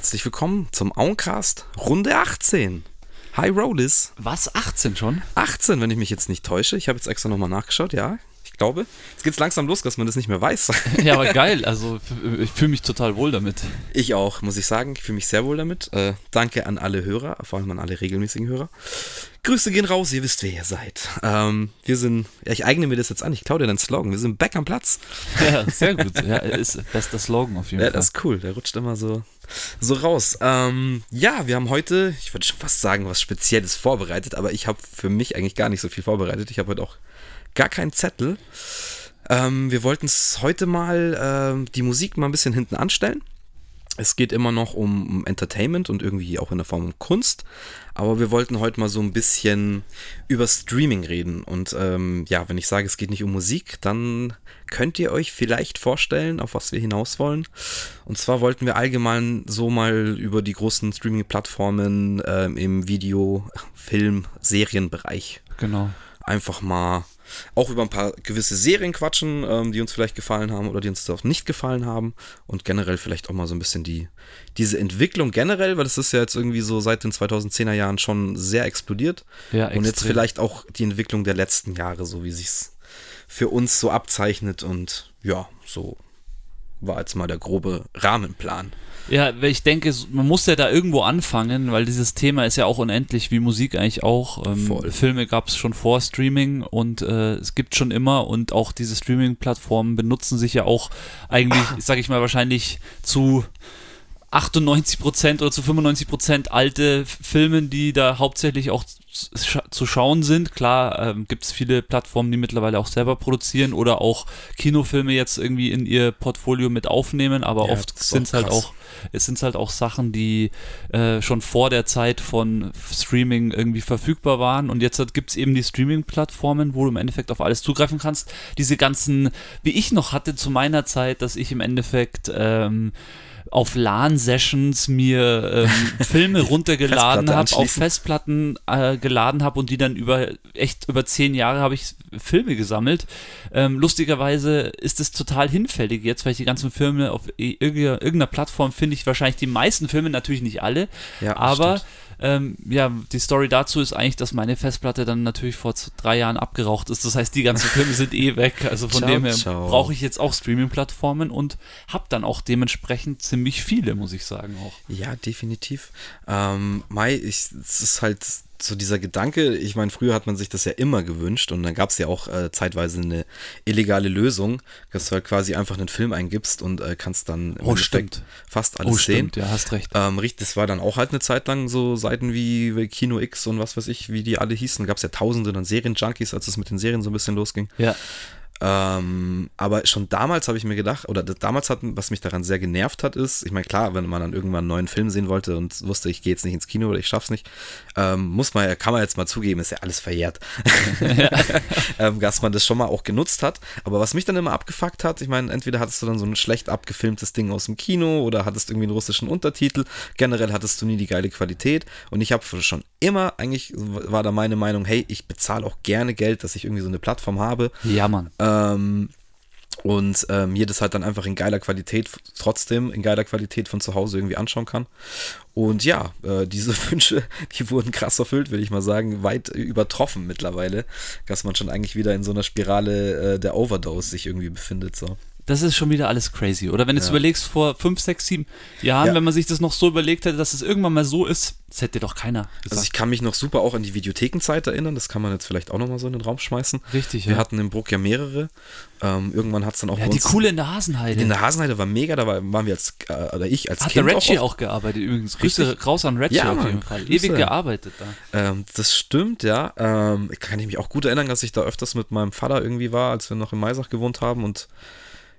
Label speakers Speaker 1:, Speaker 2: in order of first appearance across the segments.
Speaker 1: herzlich willkommen zum Auncast Runde 18. Hi Rollis.
Speaker 2: Was, 18 schon?
Speaker 1: 18, wenn ich mich jetzt nicht täusche. Ich habe jetzt extra nochmal nachgeschaut, ja. Ich glaube, jetzt geht's langsam los, dass man das nicht mehr weiß.
Speaker 2: Ja, aber geil. Also ich fühle mich total wohl damit.
Speaker 1: Ich auch, muss ich sagen. Ich fühle mich sehr wohl damit. Äh, danke an alle Hörer, vor allem an alle regelmäßigen Hörer. Grüße gehen raus, ihr wisst, wer ihr seid. Ähm, wir sind, ja, ich eigne mir das jetzt an, ich klaue dir deinen Slogan. Wir sind back am Platz.
Speaker 2: Ja, sehr gut. Ja, ist bester Slogan auf jeden
Speaker 1: Ja,
Speaker 2: Fall.
Speaker 1: das ist cool. Der rutscht immer so, so raus. Ähm, ja, wir haben heute, ich würde schon fast sagen, was Spezielles vorbereitet, aber ich habe für mich eigentlich gar nicht so viel vorbereitet. Ich habe heute auch gar keinen Zettel. Ähm, wir wollten es heute mal ähm, die Musik mal ein bisschen hinten anstellen. Es geht immer noch um, um Entertainment und irgendwie auch in der Form um Kunst. Aber wir wollten heute mal so ein bisschen über Streaming reden. Und ähm, ja, wenn ich sage, es geht nicht um Musik, dann könnt ihr euch vielleicht vorstellen, auf was wir hinaus wollen. Und zwar wollten wir allgemein so mal über die großen Streaming-Plattformen ähm, im Video-, Film-, Serienbereich
Speaker 2: Genau.
Speaker 1: einfach mal auch über ein paar gewisse Serien quatschen, ähm, die uns vielleicht gefallen haben oder die uns auch nicht gefallen haben. Und generell vielleicht auch mal so ein bisschen die diese Entwicklung generell, weil das ist ja jetzt irgendwie so seit den 2010er Jahren schon sehr explodiert.
Speaker 2: Ja,
Speaker 1: und jetzt vielleicht auch die Entwicklung der letzten Jahre, so wie sich's für uns so abzeichnet. Und ja, so war jetzt mal der grobe Rahmenplan.
Speaker 2: Ja, weil ich denke, man muss ja da irgendwo anfangen, weil dieses Thema ist ja auch unendlich, wie Musik eigentlich auch. Ähm. Filme gab es schon vor Streaming und äh, es gibt schon immer und auch diese Streaming-Plattformen benutzen sich ja auch eigentlich, sag ich mal, wahrscheinlich zu 98% oder zu 95% alte Filme, die da hauptsächlich auch zu schauen sind. Klar ähm, gibt es viele Plattformen, die mittlerweile auch selber produzieren oder auch Kinofilme jetzt irgendwie in ihr Portfolio mit aufnehmen, aber
Speaker 1: Ja,
Speaker 2: oft sind es halt auch es sind halt auch Sachen, die äh, schon vor der Zeit von Streaming irgendwie verfügbar waren. Und jetzt gibt es eben die Streaming-Plattformen, wo du im Endeffekt auf alles zugreifen kannst. Diese ganzen, wie ich noch hatte zu meiner Zeit, dass ich im Endeffekt ähm, auf LAN-Sessions mir ähm, Filme runtergeladen habe, auf. Festplatten äh, geladen habe und die dann über echt über zehn Jahre habe ich Filme gesammelt. Ähm, lustigerweise ist es total hinfällig jetzt, weil ich die ganzen Filme auf irgendeiner Plattform finde ich wahrscheinlich die meisten Filme, natürlich nicht alle,
Speaker 1: Ja,
Speaker 2: aber
Speaker 1: stimmt.
Speaker 2: Ähm, ja, die Story dazu ist eigentlich, dass meine Festplatte dann natürlich vor drei Jahren abgeraucht ist. Das heißt, die ganzen Filme sind eh weg. Also von
Speaker 1: Ciao,
Speaker 2: dem her brauche ich jetzt auch Streaming-Plattformen und habe dann auch dementsprechend ziemlich viele, muss ich sagen auch.
Speaker 1: Ja, definitiv. Ähm, Mai, ich, es ist halt so dieser Gedanke, ich meine, früher hat man sich das ja immer gewünscht und dann gab es ja auch äh, zeitweise eine illegale Lösung, dass du halt quasi einfach einen Film eingibst und äh, kannst dann im
Speaker 2: Oh, stimmt.
Speaker 1: fast alles
Speaker 2: Oh,
Speaker 1: sehen.
Speaker 2: stimmt, ja, hast recht.
Speaker 1: Ähm, richtig, das war dann auch halt eine Zeit lang so Seiten wie, wie Kino X und was weiß ich, wie die alle hießen. Gab es ja tausende dann Serienjunkies, als es mit den Serien so ein bisschen losging.
Speaker 2: Ja,
Speaker 1: Ähm, aber schon damals habe ich mir gedacht, oder damals hat, was mich daran sehr genervt hat, ist, ich meine, klar, wenn man dann irgendwann einen neuen Film sehen wollte und wusste, ich gehe jetzt nicht ins Kino oder ich schaff's nicht, ähm, muss man, ja- kann man jetzt mal zugeben, ist ja alles verjährt. ähm, dass man das schon mal auch genutzt hat. Aber was mich dann immer abgefuckt hat, ich meine, entweder hattest du dann so ein schlecht abgefilmtes Ding aus dem Kino oder hattest irgendwie einen russischen Untertitel. Generell hattest du nie die geile Qualität. Und ich habe schon immer, eigentlich war da meine Meinung, hey, ich bezahle auch gerne Geld, dass ich irgendwie so eine Plattform habe.
Speaker 2: ja, Mann.
Speaker 1: Ähm, und äh, mir das halt dann einfach in geiler Qualität, trotzdem in geiler Qualität von zu Hause irgendwie anschauen kann. Und ja, äh, diese Wünsche, die wurden krass erfüllt, würde ich mal sagen, weit übertroffen mittlerweile, dass man schon eigentlich wieder in so einer Spirale äh, der Overdose sich irgendwie befindet. So.
Speaker 2: Das ist schon wieder alles crazy. Oder wenn du jetzt
Speaker 1: Ja.
Speaker 2: überlegst, vor fünf, sechs, sieben Jahren,
Speaker 1: Ja.
Speaker 2: wenn man sich das noch so überlegt hätte, dass es irgendwann mal so ist, das hätte doch keiner gesagt.
Speaker 1: Also ich kann mich noch super auch an die Videothekenzeit erinnern, das kann man jetzt vielleicht auch nochmal so in den Raum schmeißen.
Speaker 2: Richtig,
Speaker 1: Wir
Speaker 2: ja.
Speaker 1: hatten im Bruck ja mehrere. Ähm, irgendwann hat es dann auch
Speaker 2: ja, die coole in der Hasenheide.
Speaker 1: In der Hasenheide war mega, da war, waren wir als, äh, oder ich als
Speaker 2: Hat
Speaker 1: Kind
Speaker 2: der Reggie
Speaker 1: auch,
Speaker 2: auch, gearbeitet übrigens. Grüße
Speaker 1: Richtig.
Speaker 2: raus an Reggie
Speaker 1: Ja,
Speaker 2: auf jeden Fall.
Speaker 1: Grüße.
Speaker 2: Ewig gearbeitet da.
Speaker 1: Ähm, das stimmt, ja. Ähm, kann ich mich auch gut erinnern, dass ich da öfters mit meinem Vater irgendwie war, als wir noch in Maisach gewohnt haben und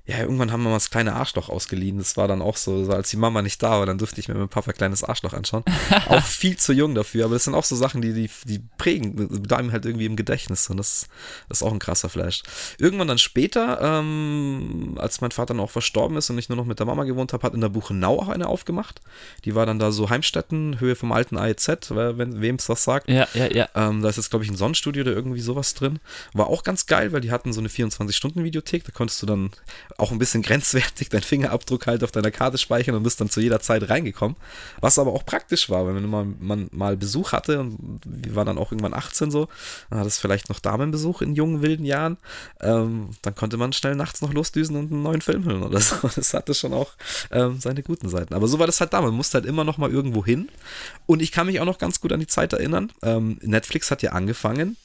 Speaker 1: ja, irgendwann haben wir mal das kleine Arschloch ausgeliehen. Das war dann auch so, so, als die Mama nicht da war, dann durfte ich mir mit Papa kleines Arschloch anschauen. auch viel zu jung dafür, aber das sind auch so Sachen, die, die, die prägen, bleiben halt irgendwie im Gedächtnis und das, das ist auch ein krasser Flash. Irgendwann dann später, ähm, als mein Vater dann auch verstorben ist und ich nur noch mit der Mama gewohnt habe, hat in der Buchenau auch eine aufgemacht. Die war dann da so Heimstätten, Höhe vom alten AEZ, wenn wem es das sagt.
Speaker 2: Ja, ja, ja.
Speaker 1: Ähm, da ist jetzt, glaube ich, ein Sonnenstudio oder irgendwie sowas drin. War auch ganz geil, weil die hatten so eine 24-Stunden-Videothek. Da konntest du dann auch ein bisschen grenzwertig, dein Fingerabdruck halt auf deiner Karte speichern und bist dann zu jeder Zeit reingekommen. Was aber auch praktisch war, wenn man, man mal Besuch hatte und wir waren dann auch irgendwann 18 so, dann hat es vielleicht noch Damenbesuch in jungen, wilden Jahren, ähm, dann konnte man schnell nachts noch losdüsen und einen neuen Film hören oder so. Das hatte schon auch ähm, seine guten Seiten. Aber so war das halt da. Man musste halt immer noch mal irgendwo hin. Und ich kann mich auch noch ganz gut an die Zeit erinnern. Ähm, Netflix hat ja angefangen,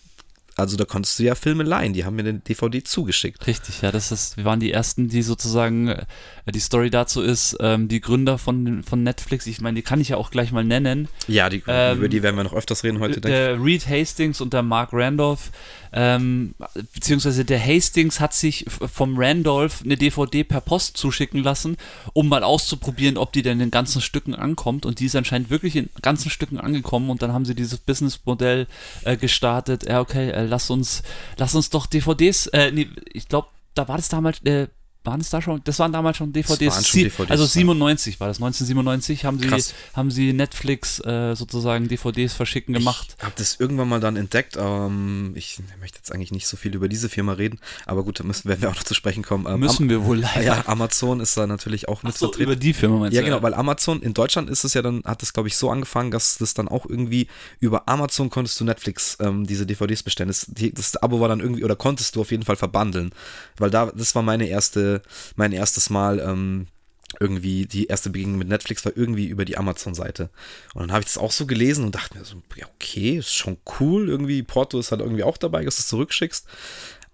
Speaker 1: also da konntest du ja Filme leihen, die haben mir den DVD zugeschickt.
Speaker 2: Richtig, ja, das ist, wir waren die ersten, die sozusagen, äh, die Story dazu ist, ähm, die Gründer von, von Netflix, ich meine, die kann ich ja auch gleich mal nennen.
Speaker 1: Ja, die, ähm, über die werden wir noch öfters reden heute,
Speaker 2: denke Der Reed Hastings und der Mark Randolph, ähm, beziehungsweise der Hastings hat sich vom Randolph eine DVD per Post zuschicken lassen, um mal auszuprobieren, ob die denn in ganzen Stücken ankommt. Und die ist anscheinend wirklich in ganzen Stücken angekommen und dann haben sie dieses Businessmodell äh, gestartet. Ja, okay, äh, lass uns, lass uns doch DVDs, äh, nee, ich glaube, da war das damals, äh, waren es da schon, das waren damals schon DVDs, schon DVDs also 97 war das, 1997 haben sie, haben sie Netflix äh, sozusagen DVDs verschicken gemacht.
Speaker 1: Ich habe das irgendwann mal dann entdeckt, ähm, ich möchte jetzt eigentlich nicht so viel über diese Firma reden, aber gut, da müssen, werden wir auch noch zu sprechen kommen.
Speaker 2: Ähm, müssen wir wohl
Speaker 1: leider. Ja, Amazon ist da natürlich auch
Speaker 2: mit Ach so, vertreten. über die Firma meinst
Speaker 1: Ja, du, genau, weil Amazon, in Deutschland ist es ja dann, hat es glaube ich so angefangen, dass das dann auch irgendwie über Amazon konntest du Netflix ähm, diese DVDs bestellen. Das, das Abo war dann irgendwie, oder konntest du auf jeden Fall verbandeln, weil da, das war meine erste mein erstes Mal ähm, irgendwie, die erste Begegnung mit Netflix war irgendwie über die Amazon-Seite. Und dann habe ich das auch so gelesen und dachte mir so, ja, okay, ist schon cool. Irgendwie, Porto ist halt irgendwie auch dabei, dass du es zurückschickst.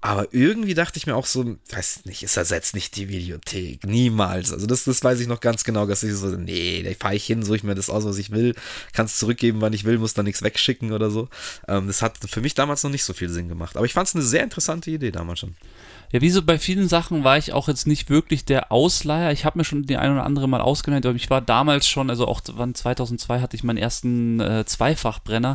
Speaker 1: Aber irgendwie dachte ich mir auch so, weiß nicht, es ersetzt nicht die Videothek. Niemals. Also das, das weiß ich noch ganz genau, dass ich so, nee, da fahre ich hin, suche ich mir das aus, was ich will, kann es zurückgeben, wann ich will, muss da nichts wegschicken oder so. Ähm, das hat für mich damals noch nicht so viel Sinn gemacht. Aber ich fand es eine sehr interessante Idee damals schon.
Speaker 2: Ja, wie so bei vielen Sachen war ich auch jetzt nicht wirklich der Ausleiher. Ich habe mir schon die ein oder andere mal ausgeleiht, aber ich war damals schon, also auch wann 2002 hatte ich meinen ersten äh, Zweifachbrenner.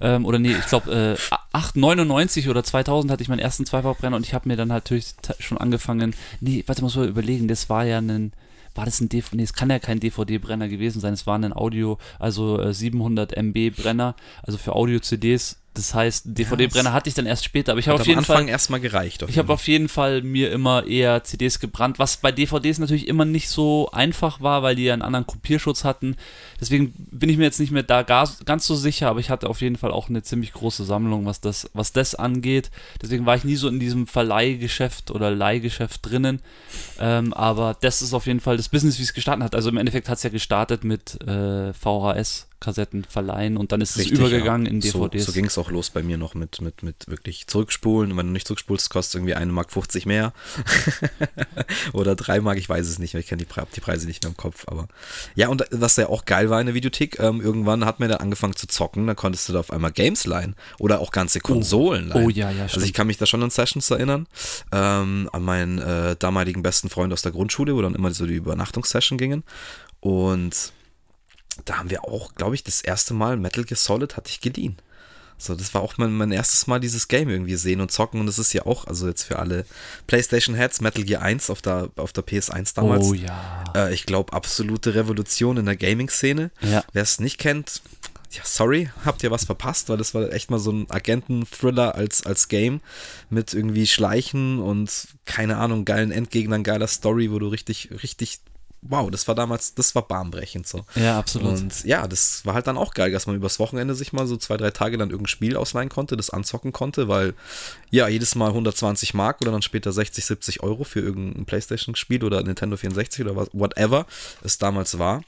Speaker 2: Ähm, oder nee, ich glaube äh, 899 oder 2000 hatte ich meinen ersten Zweifachbrenner und ich habe mir dann natürlich schon angefangen, nee, warte, muss mal überlegen, das war ja ein war das ein DVD? Nee, es kann ja kein DVD-Brenner gewesen sein. Es war ein Audio, also äh, 700 MB Brenner, also für Audio-CDs das heißt, DVD-Brenner hatte ich dann erst später, aber ich habe auf jeden
Speaker 1: am Anfang
Speaker 2: Fall
Speaker 1: erstmal gereicht.
Speaker 2: Ich habe auf jeden Fall mir immer eher CDs gebrannt, was bei DVDs natürlich immer nicht so einfach war, weil die ja einen anderen Kopierschutz hatten. Deswegen bin ich mir jetzt nicht mehr da ganz so sicher, aber ich hatte auf jeden Fall auch eine ziemlich große Sammlung, was das, was das angeht. Deswegen war ich nie so in diesem Verleihgeschäft oder Leihgeschäft drinnen. Ähm, aber das ist auf jeden Fall das Business, wie es gestartet hat. Also im Endeffekt hat es ja gestartet mit äh, VHS Kassetten verleihen und dann ist Richtig, es übergegangen ja. in DVDs.
Speaker 1: So, so ging es auch los bei mir noch mit, mit, mit wirklich zurückspulen. Und wenn du nicht zurückspulst, kostet irgendwie 1,50 Mark 50 mehr. Oder 3 Mark, ich weiß es nicht mehr. Ich kenne die, die, Preise nicht mehr im Kopf. Aber ja, und was ja auch geil war in der Videothek, ähm, irgendwann hat man da angefangen zu zocken. Da konntest du da auf einmal Games leihen oder auch ganze oh. Konsolen
Speaker 2: oh. leihen. Oh ja, ja,
Speaker 1: stimmt. Also ich kann mich da schon an Sessions erinnern. Ähm, an meinen äh, damaligen besten Freund aus der Grundschule, wo dann immer so die Übernachtungssession gingen. Und da haben wir auch, glaube ich, das erste Mal Metal Gear Solid hatte ich geliehen. So, das war auch mein, mein erstes Mal dieses Game irgendwie sehen und zocken und das ist ja auch, also jetzt für alle PlayStation Heads, Metal Gear 1 auf der, auf der PS1 damals.
Speaker 2: Oh ja.
Speaker 1: Äh, ich glaube, absolute Revolution in der Gaming-Szene.
Speaker 2: Ja.
Speaker 1: Wer es nicht kennt, ja, sorry, habt ihr was verpasst, weil das war echt mal so ein Agenten-Thriller als, als Game mit irgendwie Schleichen und keine Ahnung, geilen Endgegnern, geiler Story, wo du richtig, richtig wow, das war damals, das war bahnbrechend so.
Speaker 2: Ja, absolut.
Speaker 1: Und ja, das war halt dann auch geil, dass man übers Wochenende sich mal so zwei, drei Tage dann irgendein Spiel ausleihen konnte, das anzocken konnte, weil ja, jedes Mal 120 Mark oder dann später 60, 70 Euro für irgendein Playstation-Spiel oder Nintendo 64 oder was, whatever es damals war.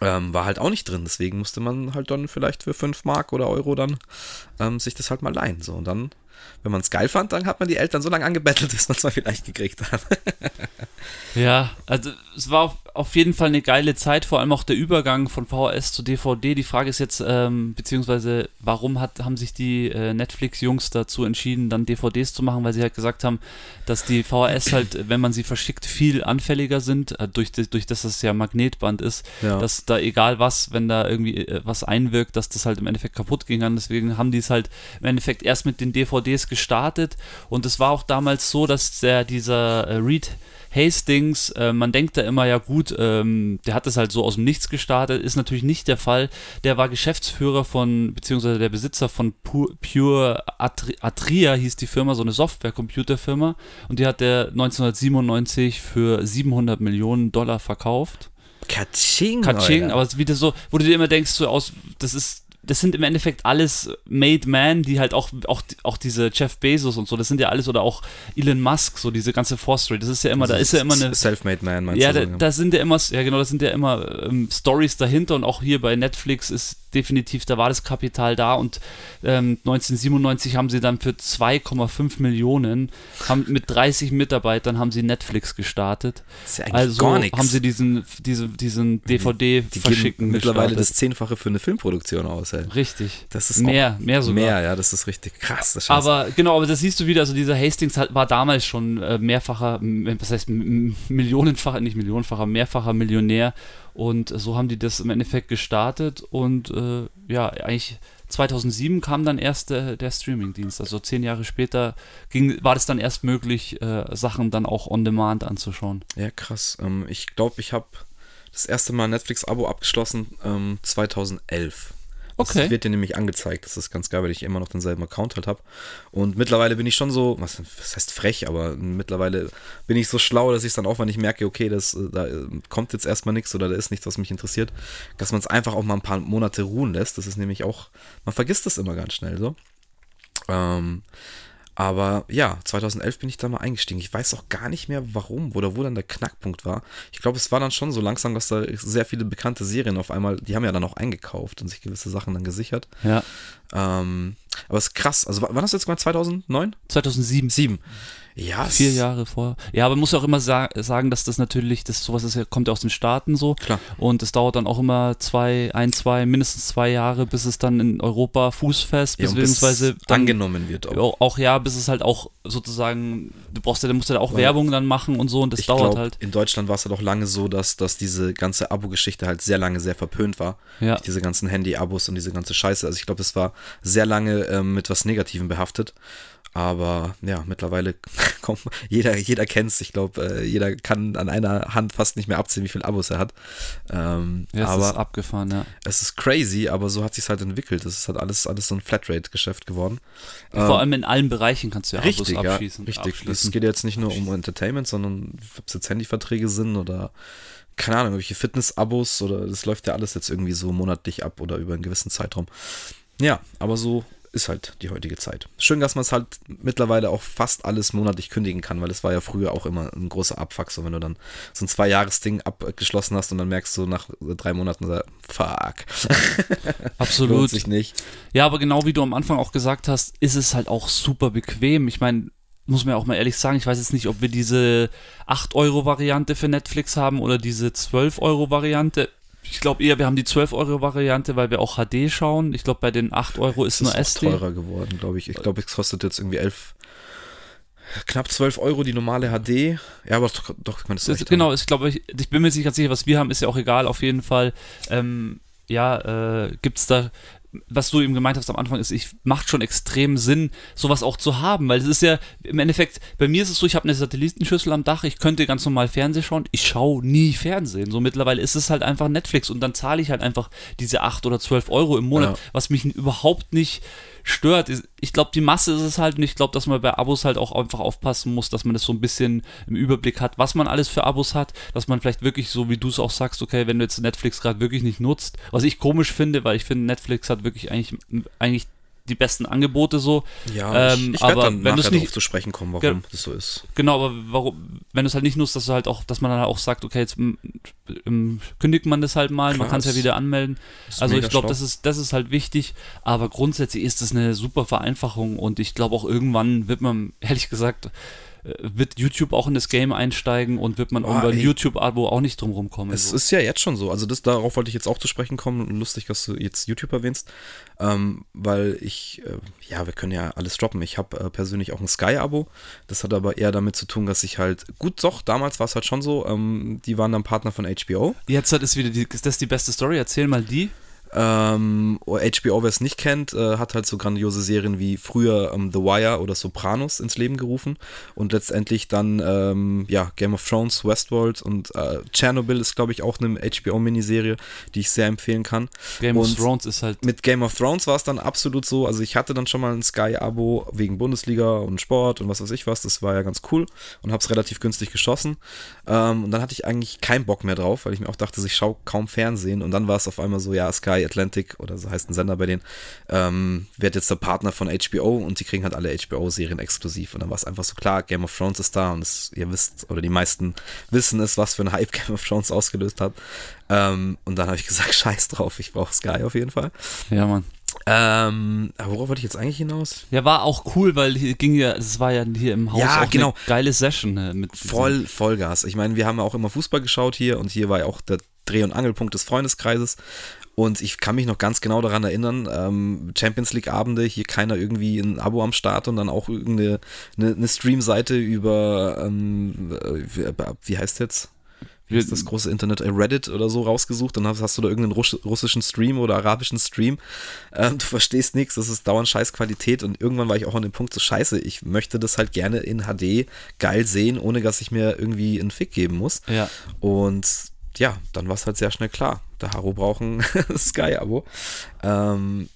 Speaker 1: Ähm, war halt auch nicht drin, deswegen musste man halt dann vielleicht für 5 Mark oder Euro dann ähm, sich das halt mal leihen. So, und dann, wenn man es geil fand, dann hat man die Eltern so lange angebettelt, bis man es mal vielleicht gekriegt hat.
Speaker 2: ja, also es war auf, jeden Fall eine geile Zeit, vor allem auch der Übergang von VHS zu DVD. Die Frage ist jetzt, ähm, beziehungsweise warum hat, haben sich die äh, Netflix-Jungs dazu entschieden, dann DVDs zu machen, weil sie halt gesagt haben, dass die VHS halt, wenn man sie verschickt, viel anfälliger sind, äh, durch, durch das es ja Magnetband ist, ja. dass da egal was, wenn da irgendwie äh, was einwirkt, dass das halt im Endeffekt kaputt ging. Deswegen haben die es halt im Endeffekt erst mit den DVDs gestartet und es war auch damals so, dass der, dieser äh, Read Hastings, äh, man denkt da immer, ja gut, ähm, der hat das halt so aus dem Nichts gestartet, ist natürlich nicht der Fall. Der war Geschäftsführer von, beziehungsweise der Besitzer von Pure, Pure Atri Atria hieß die Firma, so eine Software-Computerfirma und die hat der 1997 für 700 Millionen Dollar verkauft.
Speaker 1: Katsching.
Speaker 2: Katsching, aber es ist wieder so, wo du dir immer denkst, so aus, das ist das sind im Endeffekt alles Made Man, die halt auch, auch, auch diese Jeff Bezos und so, das sind ja alles oder auch Elon Musk, so diese ganze Force Story, das ist ja immer, da ist ja immer eine.
Speaker 1: Self-Made Man,
Speaker 2: meinst ja, du? Ja, da, da, sind ja immer, ja genau, da sind ja immer ähm, Stories dahinter und auch hier bei Netflix ist definitiv, da war das Kapital da und ähm, 1997 haben sie dann für 2,5 Millionen, haben mit 30 Mitarbeitern haben sie Netflix gestartet. Das ist ja eigentlich also gar nichts. haben sie diesen, diese, diesen DVD
Speaker 1: die, die verschicken mittlerweile gestartet. das Zehnfache für eine Filmproduktion aus. Ey.
Speaker 2: Richtig.
Speaker 1: Das ist
Speaker 2: mehr, mehr sogar.
Speaker 1: Mehr, ja, das ist richtig krass.
Speaker 2: aber genau, aber das siehst du wieder, also dieser Hastings war damals schon äh, mehrfacher, was heißt millionenfacher, nicht millionenfacher, mehrfacher Millionär und so haben die das im Endeffekt gestartet und äh, ja, eigentlich 2007 kam dann erst der, der Streamingdienst. Also zehn Jahre später ging, war es dann erst möglich, äh, Sachen dann auch on demand anzuschauen.
Speaker 1: Ja, krass. Ähm, ich glaube, ich habe das erste Mal Netflix-Abo abgeschlossen ähm, 2011. Okay. Das wird dir nämlich angezeigt. Das ist ganz geil, weil ich immer noch denselben Account halt habe. Und mittlerweile bin ich schon so, was, was, heißt frech, aber mittlerweile bin ich so schlau, dass ich es dann auch, wenn ich merke, okay, das, äh, da äh, kommt jetzt erstmal nichts oder da ist nichts, was mich interessiert, dass man es einfach auch mal ein paar Monate ruhen lässt. Das ist nämlich auch, man vergisst das immer ganz schnell so. Ähm, aber ja, 2011 bin ich da mal eingestiegen. Ich weiß auch gar nicht mehr, warum oder wo dann der Knackpunkt war. Ich glaube, es war dann schon so langsam, dass da sehr viele bekannte Serien auf einmal, die haben ja dann auch eingekauft und sich gewisse Sachen dann gesichert.
Speaker 2: Ja.
Speaker 1: Ähm, aber es ist krass. Also, wann hast du jetzt gemacht? 2009?
Speaker 2: 2007.
Speaker 1: 7.
Speaker 2: Ja. Vier Jahre vor. Ja, aber man muss auch immer sa sagen, dass das natürlich, das sowas ist, kommt ja aus den Staaten so.
Speaker 1: Klar.
Speaker 2: Und es dauert dann auch immer zwei, ein, zwei, mindestens zwei Jahre, bis es dann in Europa fußfest, ja, beziehungsweise
Speaker 1: dann, angenommen wird
Speaker 2: auch. auch. ja, bis es halt auch sozusagen, du brauchst ja, du musst ja auch Weil Werbung dann machen und so und das dauert glaub, halt.
Speaker 1: In Deutschland war es ja halt doch lange so, dass, dass diese ganze Abo-Geschichte halt sehr lange sehr verpönt war.
Speaker 2: Ja.
Speaker 1: Diese ganzen Handy-Abos und diese ganze Scheiße. Also ich glaube, es war sehr lange ähm, mit was Negativem behaftet. Aber ja, mittlerweile kommt jeder, jeder kennt es. Ich glaube, äh, jeder kann an einer Hand fast nicht mehr abzählen, wie viele Abos er hat. Ähm,
Speaker 2: ja, es
Speaker 1: aber
Speaker 2: ist abgefahren, ja.
Speaker 1: Es ist crazy, aber so hat sich halt entwickelt. Es ist halt alles, alles so ein Flatrate-Geschäft geworden.
Speaker 2: Vor ähm, allem in allen Bereichen kannst du ja
Speaker 1: richtig, Abos abschließen. Ja, richtig. Es geht jetzt nicht nur um Entertainment, sondern ob es jetzt Handyverträge sind oder keine Ahnung, irgendwelche Fitness-Abos oder das läuft ja alles jetzt irgendwie so monatlich ab oder über einen gewissen Zeitraum. Ja, aber so ist halt die heutige Zeit. Schön, dass man es halt mittlerweile auch fast alles monatlich kündigen kann, weil es war ja früher auch immer ein großer Abfuck, so wenn du dann so ein Zwei-Jahres-Ding abgeschlossen hast und dann merkst du nach drei Monaten, fuck.
Speaker 2: Absolut. Lohnt
Speaker 1: sich nicht.
Speaker 2: Ja, aber genau wie du am Anfang auch gesagt hast, ist es halt auch super bequem. Ich meine, muss man ja auch mal ehrlich sagen, ich weiß jetzt nicht, ob wir diese 8-Euro-Variante für Netflix haben oder diese 12-Euro-Variante. Ich glaube eher, wir haben die 12-Euro-Variante, weil wir auch HD schauen. Ich glaube, bei den 8 Euro ist, ist nur SD.
Speaker 1: ist teurer geworden, glaube ich. Ich glaube, es kostet jetzt irgendwie 11, knapp 12 Euro die normale HD. Ja, aber doch, doch
Speaker 2: man ist Genau, ich glaube, ich, ich, bin mir sicher, was wir haben, ist ja auch egal, auf jeden Fall. Ähm, ja, äh, gibt es da was du eben gemeint hast am Anfang, ist, ich macht schon extrem Sinn, sowas auch zu haben, weil es ist ja im Endeffekt, bei mir ist es so, ich habe eine Satellitenschüssel am Dach, ich könnte ganz normal Fernsehen schauen, ich schaue nie Fernsehen. So mittlerweile ist es halt einfach Netflix und dann zahle ich halt einfach diese 8 oder 12 Euro im Monat, ja. was mich überhaupt nicht stört. Ich glaube, die Masse ist es halt und ich glaube, dass man bei Abos halt auch einfach aufpassen muss, dass man das so ein bisschen im Überblick hat, was man alles für Abos hat, dass man vielleicht wirklich, so wie du es auch sagst, okay, wenn du jetzt Netflix gerade wirklich nicht nutzt, was ich komisch finde, weil ich finde, Netflix hat wirklich eigentlich, eigentlich die besten Angebote so.
Speaker 1: Ja, ähm, ich, ich werde dann wenn nachher nicht, zu sprechen kommen, warum ge das so ist.
Speaker 2: Genau, aber warum, wenn du es halt nicht nutzt, dass du halt auch, dass man dann auch sagt, okay, jetzt ähm, kündigt man das halt mal, Klar, man kann es ja wieder anmelden. Also ich glaube, das ist, das ist halt wichtig, aber grundsätzlich ist das eine super Vereinfachung und ich glaube auch irgendwann wird man, ehrlich gesagt, wird YouTube auch in das Game einsteigen und wird man oh, über ein YouTube-Abo auch nicht drum rumkommen.
Speaker 1: Es so. ist ja jetzt schon so. Also das, darauf wollte ich jetzt auch zu sprechen kommen. Lustig, dass du jetzt YouTube erwähnst. Ähm, weil ich, äh, ja, wir können ja alles droppen. Ich habe äh, persönlich auch ein Sky-Abo. Das hat aber eher damit zu tun, dass ich halt, gut, doch, damals war es halt schon so, ähm, die waren dann Partner von HBO.
Speaker 2: Jetzt hat es wieder, die, ist das die beste Story? Erzähl mal die.
Speaker 1: Ähm, HBO, wer es nicht kennt, äh, hat halt so grandiose Serien wie früher ähm, The Wire oder Sopranos ins Leben gerufen und letztendlich dann ähm, ja, Game of Thrones, Westworld und äh, Chernobyl ist, glaube ich, auch eine HBO-Miniserie, die ich sehr empfehlen kann.
Speaker 2: Game
Speaker 1: und
Speaker 2: of Thrones ist halt.
Speaker 1: Mit Game of Thrones war es dann absolut so, also ich hatte dann schon mal ein Sky-Abo wegen Bundesliga und Sport und was weiß ich was, das war ja ganz cool und habe es relativ günstig geschossen. Ähm, und dann hatte ich eigentlich keinen Bock mehr drauf, weil ich mir auch dachte, ich schaue kaum Fernsehen und dann war es auf einmal so, ja, Sky Atlantic oder so heißt ein Sender bei denen, ähm, wird jetzt der Partner von HBO und die kriegen halt alle HBO-Serien exklusiv und dann war es einfach so klar, Game of Thrones ist da und es, ihr wisst, oder die meisten wissen es, was für ein Hype Game of Thrones ausgelöst hat. Ähm, und dann habe ich gesagt, scheiß drauf, ich brauche Sky auf jeden Fall.
Speaker 2: Ja, Mann.
Speaker 1: Ähm, worauf wollte ich jetzt eigentlich hinaus?
Speaker 2: Ja, war auch cool, weil hier ging ja, das war ja hier im Haus
Speaker 1: Ja,
Speaker 2: auch
Speaker 1: genau.
Speaker 2: eine geile Session äh, mit
Speaker 1: Voll, Vollgas. Ich meine, wir haben ja auch immer Fußball geschaut hier und hier war ja auch der Dreh- und Angelpunkt des Freundeskreises. Und ich kann mich noch ganz genau daran erinnern, ähm, Champions League-Abende, hier keiner irgendwie ein Abo am Start und dann auch irgendeine eine, eine Stream-Seite über, ähm, äh, wie, wie heißt jetzt? Wie ist das große Internet? Äh, Reddit oder so rausgesucht, dann hast, hast du da irgendeinen Russ russischen Stream oder arabischen Stream. Ähm, du verstehst nichts, das ist dauernd scheiß Qualität und irgendwann war ich auch an dem Punkt so scheiße, ich möchte das halt gerne in HD geil sehen, ohne dass ich mir irgendwie einen Fick geben muss.
Speaker 2: Ja.
Speaker 1: Und ja, dann war es halt sehr schnell klar. Der Haro braucht ein Sky-Abo. Ähm,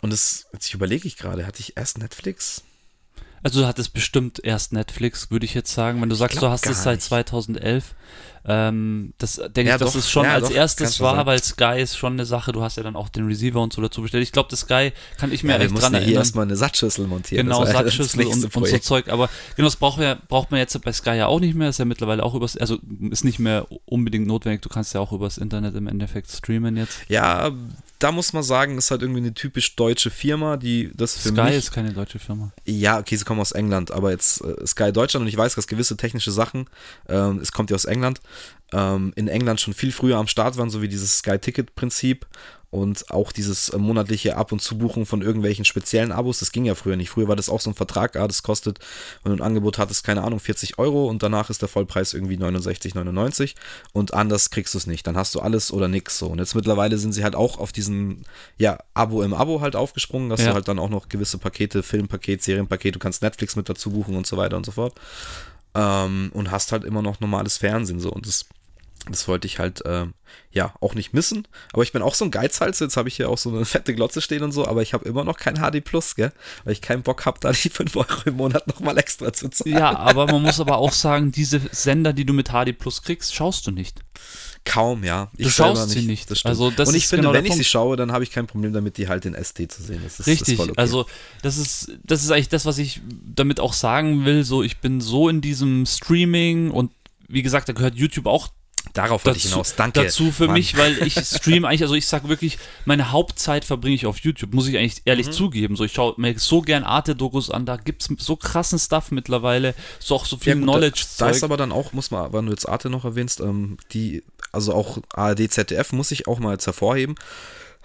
Speaker 1: und das, jetzt überlege ich gerade, hatte ich erst Netflix?
Speaker 2: Also du hattest bestimmt erst Netflix, würde ich jetzt sagen. Wenn du sagst, du hast es seit
Speaker 1: nicht.
Speaker 2: 2011, ähm, das denke
Speaker 1: Ja,
Speaker 2: ich, dass
Speaker 1: doch.
Speaker 2: es schon
Speaker 1: Ja,
Speaker 2: als
Speaker 1: doch,
Speaker 2: erstes war, weil Sky ist schon eine Sache. Du hast ja dann auch den Receiver und so dazu bestellt. Ich glaube, das Sky kann ich mir
Speaker 1: Ja,
Speaker 2: echt dran
Speaker 1: ja hier
Speaker 2: erinnern.
Speaker 1: erstmal eine Satzschüssel montieren.
Speaker 2: Genau, Sackschüssel
Speaker 1: nächste
Speaker 2: und, und so. Zeug. Aber genau, das braucht, ja, braucht man jetzt bei Sky ja auch nicht mehr. Ist ja mittlerweile auch übers, also ist nicht mehr unbedingt notwendig. Du kannst ja auch übers Internet im Endeffekt streamen jetzt.
Speaker 1: Ja, da muss man sagen, ist halt irgendwie eine typisch deutsche Firma, die das für
Speaker 2: Sky
Speaker 1: mich
Speaker 2: ist keine deutsche Firma.
Speaker 1: Ja, okay, sie kommen aus England, aber jetzt äh, Sky Deutschland und ich weiß, dass gewisse technische Sachen, ähm, es kommt ja aus England, ähm, in England schon viel früher am Start waren, so wie dieses Sky-Ticket-Prinzip und auch dieses äh, monatliche Ab- und Zubuchen von irgendwelchen speziellen Abos, das ging ja früher nicht. Früher war das auch so ein Vertrag, ah, das kostet, wenn du ein Angebot hattest, keine Ahnung, 40 Euro und danach ist der Vollpreis irgendwie 69,99 und anders kriegst du es nicht. Dann hast du alles oder nix so. Und jetzt mittlerweile sind sie halt auch auf diesen, ja, Abo im Abo halt aufgesprungen, dass
Speaker 2: Ja.
Speaker 1: du halt dann auch noch gewisse Pakete, Filmpaket, Serienpaket, du kannst Netflix mit dazu buchen und so weiter und so fort. Ähm, und hast halt immer noch normales Fernsehen so. Und das, das wollte ich halt, ähm, ja, auch nicht missen. Aber ich bin auch so ein Geizhals. Jetzt habe ich hier auch so eine fette Glotze stehen und so. Aber ich habe immer noch kein HD Plus, gell? Weil ich keinen Bock habe, da die 5 Euro im Monat nochmal extra zu zahlen.
Speaker 2: Ja, aber man muss aber auch sagen, diese Sender, die du mit HD Plus kriegst, schaust du nicht.
Speaker 1: Kaum, ja. Ich
Speaker 2: Du schaust sie nicht.
Speaker 1: Das.
Speaker 2: Also das
Speaker 1: und ich finde,
Speaker 2: genau
Speaker 1: wenn ich sie schaue, dann habe ich kein Problem damit, die halt in SD zu sehen. Das ist,
Speaker 2: Richtig,
Speaker 1: okay.
Speaker 2: also das ist, das ist eigentlich das, was ich damit auch sagen will. So, ich bin so in diesem Streaming und wie gesagt, da gehört YouTube auch
Speaker 1: Darauf wollte ich hinaus. Danke.
Speaker 2: dazu für
Speaker 1: Mann.
Speaker 2: mich, weil ich stream eigentlich, also ich sag wirklich, meine Hauptzeit verbringe ich auf YouTube, muss ich eigentlich
Speaker 1: Mhm.
Speaker 2: ehrlich zugeben. So, ich schaue mir so gern Arte-Dokus an, da gibt es so krassen Stuff mittlerweile, so auch so viel
Speaker 1: Ja, gut,
Speaker 2: Knowledge.
Speaker 1: Da, da ist aber dann auch, muss man, wenn du jetzt Arte noch erwähnst, ähm, die, also auch ARD, ZDF muss ich auch mal jetzt hervorheben.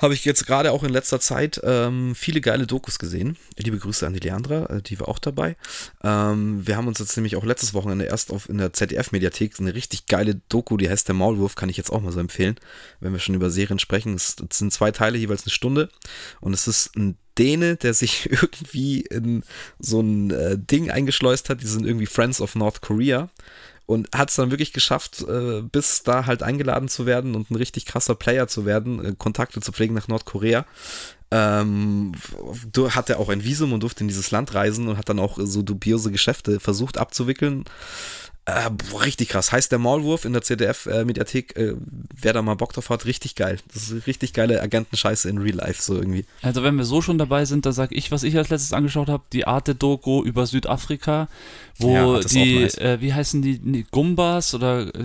Speaker 1: Habe ich jetzt gerade auch in letzter Zeit ähm, viele geile Dokus gesehen. Liebe Grüße an die Leandra, äh, die war auch dabei. Ähm, wir haben uns jetzt nämlich auch letztes Wochenende erst auf in der ZDF-Mediathek eine richtig geile Doku, die heißt Der Maulwurf, kann ich jetzt auch mal so empfehlen, wenn wir schon über Serien sprechen. Es, es sind zwei Teile, jeweils eine Stunde. Und es ist ein Däne, der sich irgendwie in so ein äh, Ding eingeschleust hat. Die sind irgendwie Friends of North Korea und hat es dann wirklich geschafft, äh, bis da halt eingeladen zu werden und ein richtig krasser Player zu werden, äh, Kontakte zu pflegen nach Nordkorea. Ähm, du hat er auch ein Visum und durfte in dieses Land reisen und hat dann auch so dubiose Geschäfte versucht abzuwickeln. Äh, boah, richtig krass. Heißt der Maulwurf in der CDF-Mediathek, äh, wer da mal Bock drauf hat, richtig geil. Das ist richtig geile Agentenscheiße in Real Life, so irgendwie.
Speaker 2: Also wenn wir so schon dabei sind, da sage ich, was ich als letztes angeschaut habe, die Arte-Doku über Südafrika, wo
Speaker 1: Ja,
Speaker 2: die,
Speaker 1: nice.
Speaker 2: äh, wie heißen die, Nee, Gumbas oder äh,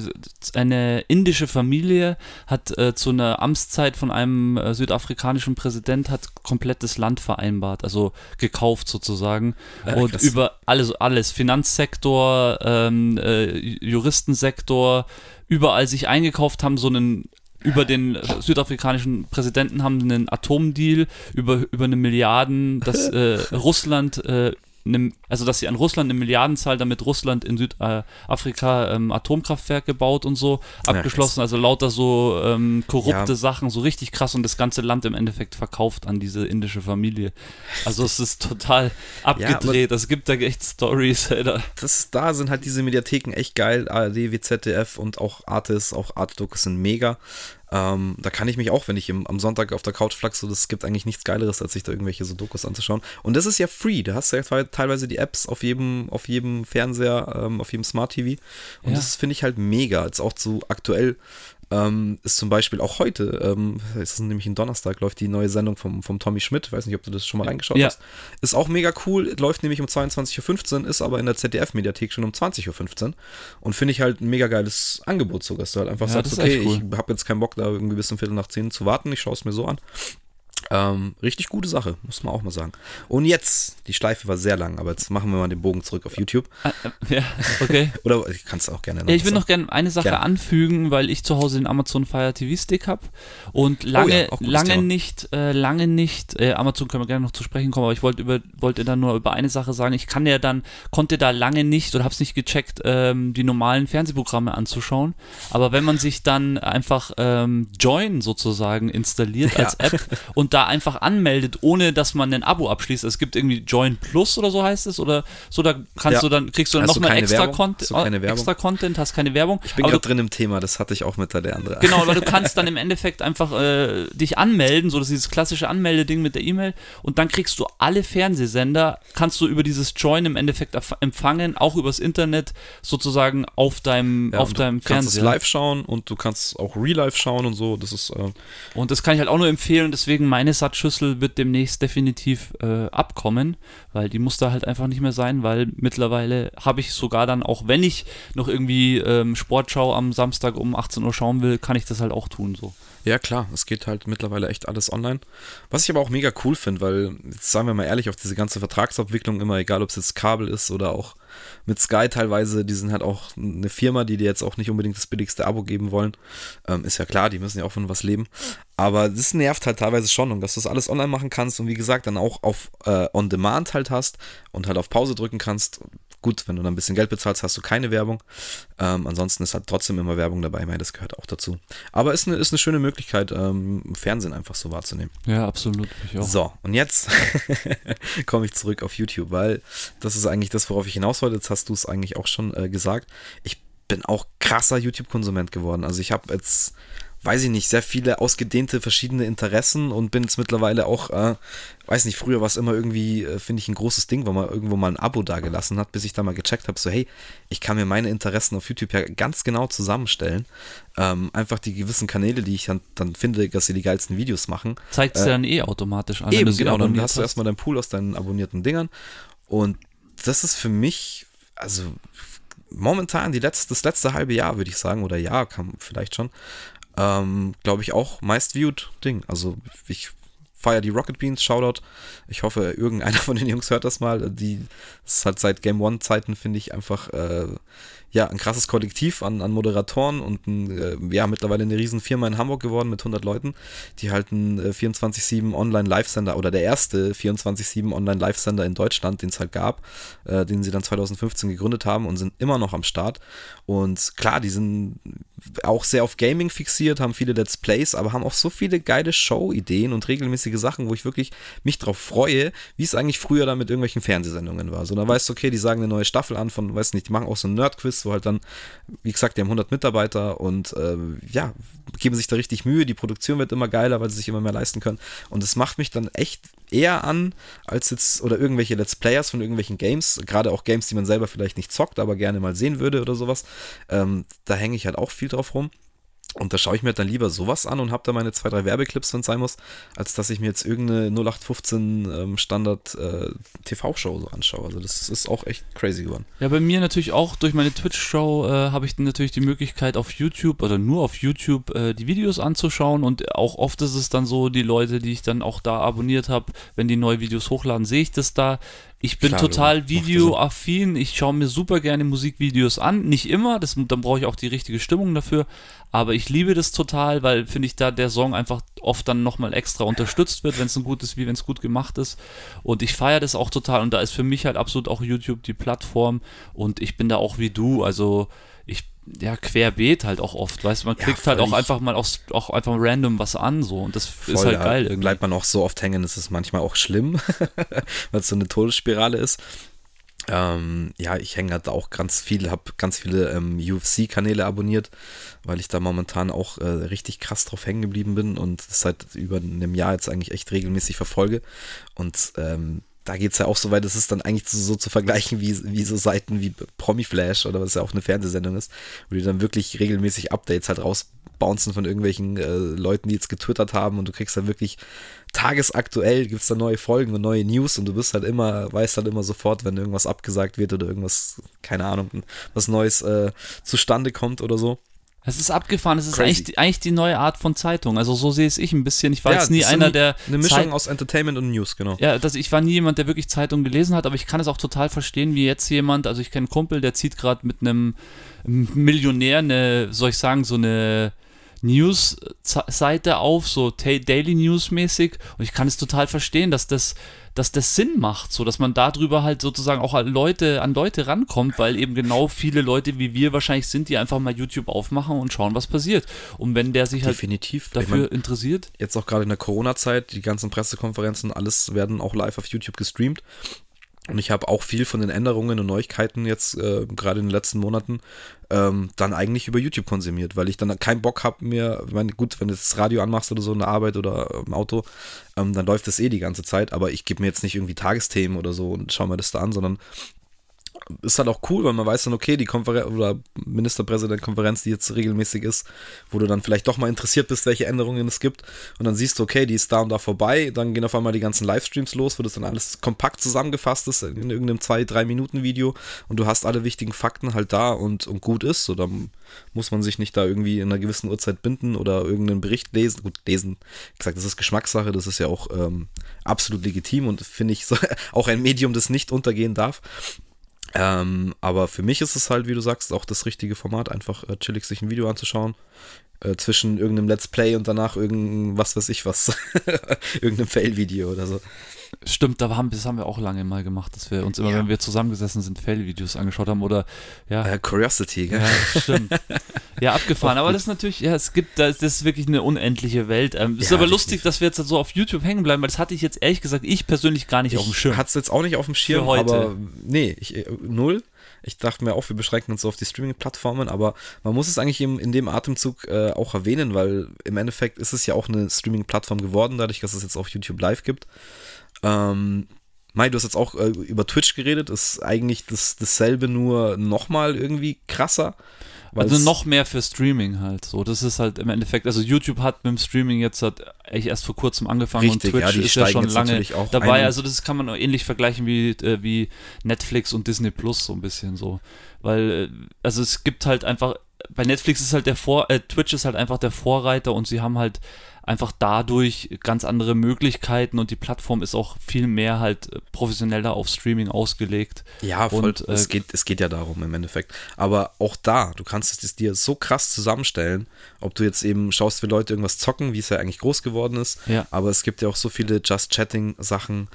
Speaker 2: eine indische Familie hat äh, zu einer Amtszeit von einem äh, südafrikanischen Präsident hat komplettes Land vereinbart, also gekauft sozusagen und
Speaker 1: krass.
Speaker 2: über alles, alles, Finanzsektor, ähm, äh, Juristensektor, überall sich eingekauft haben, so einen über den südafrikanischen Präsidenten haben einen Atomdeal über, über eine Milliarden, dass äh, Russland äh, eine, also dass sie an Russland eine Milliardenzahl, damit Russland in Südafrika ähm, Atomkraftwerke baut und so, abgeschlossen. also lauter so ähm, korrupte ja. Sachen, so richtig krass und das ganze Land im Endeffekt verkauft an diese indische Familie. Also es ist total abgedreht. Es gibt da echt Stories.
Speaker 1: Das, da sind halt diese Mediatheken echt geil. ARD, WZDF und auch Artis, auch Art-Dokus sind mega. Ähm, da kann ich mich auch, wenn ich im, am Sonntag auf der Couch flachse, das gibt eigentlich nichts Geileres, als sich da irgendwelche so Dokus anzuschauen. Und das ist ja free. Da hast du ja teilweise die Apps auf jedem, auf jedem Fernseher, ähm, auf jedem Smart TV. Und ja. das finde ich halt mega. Jetzt auch zu aktuell ähm, ist zum Beispiel auch heute, ähm, es ist nämlich ein Donnerstag, läuft die neue Sendung vom, vom Tommy Schmidt. Ich weiß nicht, ob du das schon mal reingeschaut ja. hast. Ist auch mega cool, läuft nämlich um 22.15 Uhr, ist aber in der ZDF-Mediathek schon um 20.15 Uhr. Und finde ich halt ein mega geiles Angebot sogar, dass du halt einfach ja, sagst, okay, cool. ich habe jetzt keinen Bock, da irgendwie bis zum Viertel nach 10 zu warten, ich schaue es mir so an. Ähm, richtig gute Sache, muss man auch mal sagen. Und jetzt, die Schleife war sehr lang, aber jetzt machen wir mal den Bogen zurück auf YouTube.
Speaker 2: Ah, äh, ja, okay.
Speaker 1: Oder ich kann es auch gerne
Speaker 2: noch. Ja, ich will noch gerne eine Sache gerne. anfügen, weil ich zu Hause den Amazon Fire TV Stick habe und lange, oh ja, lange nicht, äh, lange nicht, äh, Amazon können wir gerne noch zu sprechen kommen, aber ich wollte über, wollte dann nur über eine Sache sagen. Ich kann ja dann, konnte da lange nicht oder habe es nicht gecheckt, ähm, die normalen Fernsehprogramme anzuschauen. Aber wenn man sich dann einfach ähm, Join sozusagen installiert ja. als App und da einfach anmeldet, ohne dass man ein Abo abschließt. Es gibt irgendwie Join Plus oder so heißt es oder so, da kannst ja. du dann, kriegst du dann nochmal extra, Con extra Content, hast keine Werbung.
Speaker 1: Ich bin gerade drin im Thema, das hatte ich auch mit der andere.
Speaker 2: Genau, aber du kannst dann im Endeffekt einfach äh, dich anmelden, so das dieses klassische Anmeldeding mit der E-Mail und dann kriegst du alle Fernsehsender, kannst du über dieses Join im Endeffekt empfangen, auch übers Internet sozusagen auf deinem, ja, auf deinem Fernseher. Du kannst es
Speaker 1: live schauen und du kannst auch Real Life schauen und so, das ist äh
Speaker 2: und das kann ich halt auch nur empfehlen, deswegen meine Satzschüssel wird demnächst definitiv äh, abkommen, weil die muss da halt einfach nicht mehr sein, weil mittlerweile habe ich sogar dann, auch wenn ich noch irgendwie ähm, Sportschau am Samstag um 18 Uhr schauen will, kann ich das halt auch tun so.
Speaker 1: Ja, klar, es geht halt mittlerweile echt alles online. Was ich aber auch mega cool finde, weil, jetzt sagen wir mal ehrlich, auf diese ganze Vertragsabwicklung immer, egal ob es jetzt Kabel ist oder auch mit Sky teilweise, die sind halt auch eine Firma, die dir jetzt auch nicht unbedingt das billigste Abo geben wollen. Ähm, ist ja klar, die müssen ja auch von was leben. Aber das nervt halt teilweise schon und dass du das alles online machen kannst und wie gesagt dann auch auf äh, On Demand halt hast und halt auf Pause drücken kannst. Gut, wenn du dann ein bisschen Geld bezahlst, hast du keine Werbung. Ähm, ansonsten ist halt trotzdem immer Werbung dabei. Ich meine, das gehört auch dazu. Aber ist eine, ist eine schöne Möglichkeit, ähm, Fernsehen einfach so wahrzunehmen.
Speaker 2: Ja, absolut.
Speaker 1: So, und jetzt komme ich zurück auf YouTube, weil das ist eigentlich das, worauf ich hinaus wollte. Jetzt hast du es eigentlich auch schon äh, gesagt. Ich bin auch krasser YouTube-Konsument geworden. Also ich habe jetzt weiß ich nicht, sehr viele ausgedehnte verschiedene Interessen und bin jetzt mittlerweile auch, äh, weiß nicht, früher war es immer irgendwie, äh, finde ich, ein großes Ding, weil man irgendwo mal ein Abo dagelassen hat, bis ich da mal gecheckt habe, so hey, ich kann mir meine Interessen auf YouTube ja ganz genau zusammenstellen. Ähm, einfach die gewissen Kanäle, die ich dann, dann finde, dass sie die geilsten Videos machen.
Speaker 2: Zeigt es äh, dann eh automatisch
Speaker 1: an. Eben, genau, dann hast du erstmal deinen Pool aus deinen abonnierten Dingern und das ist für mich, also momentan die letzte, das letzte halbe Jahr, würde ich sagen, oder Jahr kam vielleicht schon, ähm, glaube ich, auch meist viewed Ding. Also ich feiere die Rocket Beans, Shoutout. Ich hoffe, irgendeiner von den Jungs hört das mal. Die ist halt seit Game One-Zeiten, finde ich, einfach äh, ja, ein krasses Kollektiv an, an Moderatoren und ein, äh, ja, mittlerweile eine riesen Firma in Hamburg geworden mit 100 Leuten, die halt ein äh, 24-7 Online-Live-Sender oder der erste 24-7 Online-Live-Sender in Deutschland, den es halt gab, äh, den sie dann 2015 gegründet haben und sind immer noch am Start. Und klar, die sind auch sehr auf Gaming fixiert, haben viele Let's Plays, aber haben auch so viele geile Show-Ideen und regelmäßige Sachen, wo ich wirklich mich drauf freue, wie es eigentlich früher da mit irgendwelchen Fernsehsendungen war. So, dann weißt du, okay, die sagen eine neue Staffel an von, weiß nicht, die machen auch so ein Nerd-Quiz, wo halt dann, wie gesagt, die haben 100 Mitarbeiter und äh, ja, geben sich da richtig Mühe. Die Produktion wird immer geiler, weil sie sich immer mehr leisten können. Und es macht mich dann echt eher an, als jetzt, oder irgendwelche Let's Players von irgendwelchen Games, gerade auch Games, die man selber vielleicht nicht zockt, aber gerne mal sehen würde oder sowas. Ähm, da hänge ich halt auch viel drauf rum. Und da schaue ich mir dann lieber sowas an und habe da meine zwei, drei Werbeclips, wenn es sein muss, als dass ich mir jetzt irgendeine 0815 ähm, Standard äh, TV-Show so anschaue. Also das ist auch echt crazy geworden.
Speaker 2: Ja, bei mir natürlich auch durch meine Twitch-Show äh, habe ich dann natürlich die Möglichkeit auf YouTube oder nur auf YouTube äh, die Videos anzuschauen und auch oft ist es dann so, die Leute, die ich dann auch da abonniert habe, wenn die neue Videos hochladen, sehe ich das da Ich bin
Speaker 1: Klar,
Speaker 2: total videoaffin. Ich schaue mir super gerne Musikvideos an. Nicht immer, das, dann brauche ich auch die richtige Stimmung dafür. Aber ich liebe das total, weil finde ich da der Song einfach oft dann nochmal extra unterstützt wird, wenn es ein gutes, wie wenn es gut gemacht ist. Und ich feiere das auch total. Und da ist für mich halt absolut auch YouTube die Plattform. Und ich bin da auch wie du. Also ich ja, querbeet halt auch oft, weißt du, man
Speaker 1: Ja,
Speaker 2: klickt halt auch einfach mal aus, auch einfach random was an so und das ist
Speaker 1: Voll,
Speaker 2: halt
Speaker 1: da
Speaker 2: geil irgendwie.
Speaker 1: Bleibt man auch so oft hängen, ist manchmal auch schlimm, weil es so eine Todesspirale ist. Ähm, ja, ich hänge halt auch ganz viel, habe ganz viele ähm, UFC-Kanäle abonniert, weil ich da momentan auch äh, richtig krass drauf hängen geblieben bin und seit über einem Jahr jetzt eigentlich echt regelmäßig verfolge. Und ähm, da geht es ja auch so weit, das ist dann eigentlich so, so zu vergleichen wie, wie so Seiten wie Promiflash oder was ja auch eine Fernsehsendung ist, wo die dann wirklich regelmäßig Updates halt rausbouncen von irgendwelchen äh, Leuten, die jetzt getwittert haben und du kriegst dann wirklich tagesaktuell gibt es da neue Folgen und neue News und du bist halt immer, weißt halt immer sofort, wenn irgendwas abgesagt wird oder irgendwas, keine Ahnung, was Neues äh, zustande kommt oder so.
Speaker 2: Es ist abgefahren, es ist eigentlich, die- eigentlich die neue Art von Zeitung. Also so sehe es ich ein bisschen. Ich war
Speaker 1: Ja,
Speaker 2: jetzt nie einer, der
Speaker 1: Eine Mischung
Speaker 2: Zeit-
Speaker 1: aus Entertainment und News, genau.
Speaker 2: Ja, das, ich war nie jemand, der wirklich Zeitung gelesen hat, aber ich kann es auch total verstehen, wie jetzt jemand, also ich kenne einen Kumpel, der zieht gerade mit einem Millionär eine, soll ich sagen, so eine News-Seite auf, so Daily News mäßig und ich kann es total verstehen, dass das, dass das Sinn macht, so dass man darüber halt sozusagen auch an Leute, an Leute rankommt, weil eben genau viele Leute wie wir wahrscheinlich sind, die einfach mal YouTube aufmachen und schauen, was passiert. Und wenn der sich halt
Speaker 1: Definitiv. Ich
Speaker 2: dafür
Speaker 1: mein,
Speaker 2: interessiert,
Speaker 1: jetzt auch gerade in der Corona-Zeit, die ganzen Pressekonferenzen, alles werden auch live auf YouTube gestreamt. Und ich habe auch viel von den Änderungen und Neuigkeiten jetzt, äh, gerade in den letzten Monaten, ähm, dann eigentlich über YouTube konsumiert, weil ich dann keinen Bock habe mir, ich meine, gut, wenn du das Radio anmachst oder so in der Arbeit oder im Auto, ähm, dann läuft das eh die ganze Zeit, aber ich gebe mir jetzt nicht irgendwie Tagesthemen oder so und schaue mir das da an, sondern ist halt auch cool, weil man weiß dann, okay, die Konferenz oder Ministerpräsidentkonferenz, die jetzt regelmäßig ist, wo du dann vielleicht doch mal interessiert bist, welche Änderungen es gibt. Und dann siehst du, okay, die ist da und da vorbei. Dann gehen auf einmal die ganzen Livestreams los, wo das dann alles kompakt zusammengefasst ist in irgendeinem 2-3-Minuten-Video und du hast alle wichtigen Fakten halt da und, und gut ist. So, dann muss man sich nicht da irgendwie in einer gewissen Uhrzeit binden oder irgendeinen Bericht lesen. Gut, lesen, wie gesagt, das ist Geschmackssache, das ist ja auch ähm, absolut legitim und finde ich so, auch ein Medium, das nicht untergehen darf. Ähm, aber für mich ist es halt, wie du sagst, auch das richtige Format, einfach äh, chillig sich ein Video anzuschauen. Äh, zwischen irgendeinem Let's Play und danach irgendein, was weiß ich was, irgendeinem Fail-Video oder so.
Speaker 2: Stimmt, da haben, das haben wir auch lange mal gemacht, dass wir uns immer,
Speaker 1: Ja.
Speaker 2: wenn wir zusammengesessen sind, Fail-Videos angeschaut haben oder ja.
Speaker 1: Äh, Curiosity, gell?
Speaker 2: Ja, stimmt. Ja, abgefahren. Aber das ist natürlich, ja, es gibt, das ist wirklich eine unendliche Welt. Ähm, ist
Speaker 1: Ja,
Speaker 2: aber lustig, dass wir jetzt so auf YouTube hängen bleiben, weil das hatte ich jetzt ehrlich gesagt, ich persönlich gar nicht auf dem
Speaker 1: Ich
Speaker 2: Schirm.
Speaker 1: hatte es jetzt auch nicht auf dem Schirm,
Speaker 2: Für heute.
Speaker 1: aber nee, ich, äh, null. Ich dachte mir auch, wir beschränken uns so auf die Streaming-Plattformen, aber man muss es eigentlich im, in dem Atemzug äh, auch erwähnen, weil im Endeffekt ist es ja auch eine Streaming-Plattform geworden, dadurch, dass es jetzt auf YouTube Live gibt. Ähm, Mai, du hast jetzt auch äh, über Twitch geredet, ist eigentlich das, dasselbe, nur nochmal irgendwie krasser.
Speaker 2: Also noch mehr für Streaming halt. So, das ist halt im Endeffekt, also YouTube hat mit dem Streaming jetzt hat echt erst vor kurzem angefangen
Speaker 1: Richtig,
Speaker 2: und
Speaker 1: ja,
Speaker 2: Twitch
Speaker 1: die
Speaker 2: ist ja schon lange dabei. Also das kann man ähnlich vergleichen wie, äh, wie Netflix und Disney Plus so ein bisschen so. Weil, äh, also es gibt halt einfach, bei Netflix ist halt der Vor, äh, Twitch ist halt einfach der Vorreiter und sie haben halt einfach dadurch ganz andere Möglichkeiten und die Plattform ist auch viel mehr halt äh, professioneller auf Streaming ausgelegt.
Speaker 1: Ja, voll.
Speaker 2: Und, äh,
Speaker 1: es, geht, es geht ja darum im Endeffekt. Aber auch da, du kannst es dir so krass zusammenstellen, ob du jetzt eben schaust, wie Leute irgendwas zocken, wie es ja eigentlich groß geworden ist.
Speaker 2: Ja.
Speaker 1: Aber es gibt ja auch so viele Just-Chatting-Sachen.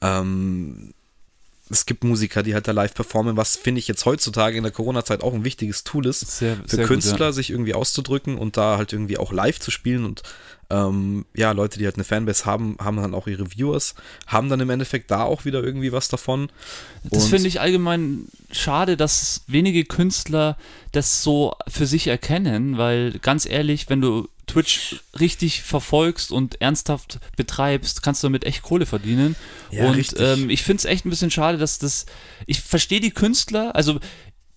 Speaker 1: Ähm, es gibt Musiker, die halt da live performen, was finde ich jetzt heutzutage in der Corona-Zeit auch ein wichtiges Tool ist,
Speaker 2: Sehr,
Speaker 1: für
Speaker 2: sehr gut,
Speaker 1: Künstler,
Speaker 2: ja.
Speaker 1: sich irgendwie auszudrücken und da halt irgendwie auch live zu spielen und ähm, ja, Leute, die halt eine Fanbase haben, haben dann auch ihre Viewers, haben dann im Endeffekt da auch wieder irgendwie was davon.
Speaker 2: Das finde ich allgemein schade, dass wenige Künstler das so für sich erkennen, weil ganz ehrlich, wenn du Twitch richtig verfolgst und ernsthaft betreibst, kannst du damit echt Kohle verdienen.
Speaker 1: Ja,
Speaker 2: und ähm, ich finde es echt ein bisschen schade, dass das. Ich verstehe die Künstler, also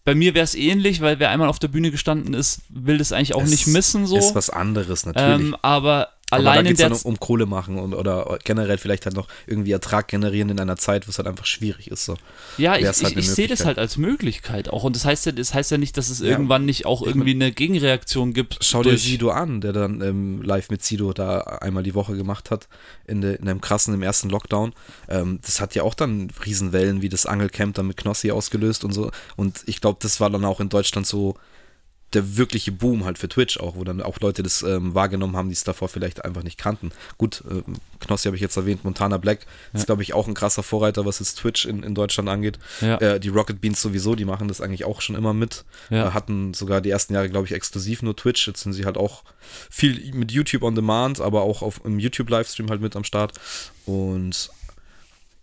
Speaker 2: bei mir wäre es ähnlich, weil wer einmal auf der Bühne gestanden ist, will das eigentlich auch
Speaker 1: Es
Speaker 2: nicht missen so.
Speaker 1: Ist was anderes, natürlich.
Speaker 2: Ähm, aber
Speaker 1: Aber da
Speaker 2: allein in
Speaker 1: geht es dann um, um Kohle machen und, oder generell vielleicht halt noch irgendwie Ertrag generieren in einer Zeit, wo es halt einfach schwierig ist. So.
Speaker 2: Ja, ich,
Speaker 1: halt
Speaker 2: ich, ich sehe das halt als Möglichkeit auch. Und das heißt ja, das heißt ja nicht, dass es
Speaker 1: Ja.
Speaker 2: irgendwann nicht auch irgendwie eine Gegenreaktion gibt.
Speaker 1: Schau dir Sido an, der dann ähm, live mit Sido da einmal die Woche gemacht hat, in, de, in einem krassen, im ersten Lockdown. Ähm, das hat ja auch dann Riesenwellen wie das Angelcamp dann mit Knossi ausgelöst und so. Und ich glaube, das war dann auch in Deutschland so der wirkliche Boom halt für Twitch auch, wo dann auch Leute das ähm, wahrgenommen haben, die es davor vielleicht einfach nicht kannten. Gut, ähm, Knossi habe ich jetzt erwähnt, Montana Black ist, glaube ich, auch ein krasser Vorreiter, was jetzt Twitch in, in Deutschland angeht.
Speaker 2: Ja.
Speaker 1: Äh, die Rocket Beans sowieso, die machen das eigentlich auch schon immer mit.
Speaker 2: Ja.
Speaker 1: Äh, hatten sogar die ersten Jahre, glaube ich, exklusiv nur Twitch. Jetzt sind sie halt auch viel mit YouTube on Demand, aber auch auf, im YouTube-Livestream halt mit am Start. Und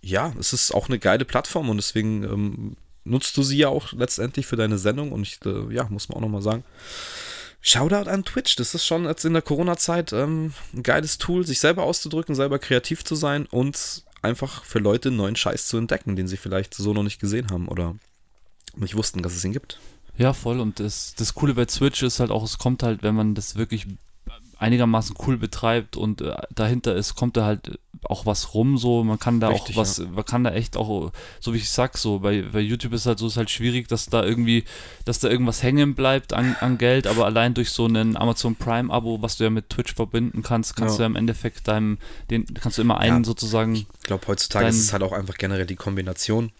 Speaker 1: ja, es ist auch eine geile Plattform und deswegen ähm, nutzt du sie ja auch letztendlich für deine Sendung. Und ich, äh, ja, muss man auch nochmal sagen. Shoutout an Twitch, das ist schon jetzt in der Corona-Zeit ähm, ein geiles Tool, sich selber auszudrücken, selber kreativ zu sein und einfach für Leute neuen Scheiß zu entdecken, den sie vielleicht so noch nicht gesehen haben oder nicht wussten, dass es ihn gibt.
Speaker 2: Ja, voll. Und das, das Coole bei Twitch ist halt auch, es kommt halt, wenn man das wirklich einigermaßen cool betreibt und äh, dahinter ist, kommt da halt auch was rum, so, man kann da
Speaker 1: Richtig,
Speaker 2: auch was, man kann da echt auch, so wie ich sag, so, bei, bei YouTube ist halt so, ist halt schwierig, dass da irgendwie, dass da irgendwas hängen bleibt an, an Geld, aber allein durch so einen Amazon Prime-Abo, was du ja mit Twitch verbinden kannst, kannst
Speaker 1: Ja.
Speaker 2: du ja im Endeffekt deinem, den, kannst du immer einen
Speaker 1: Ja.
Speaker 2: sozusagen,
Speaker 1: Ich glaube, heutzutage
Speaker 2: Dein-
Speaker 1: ist es halt auch einfach generell die Kombination.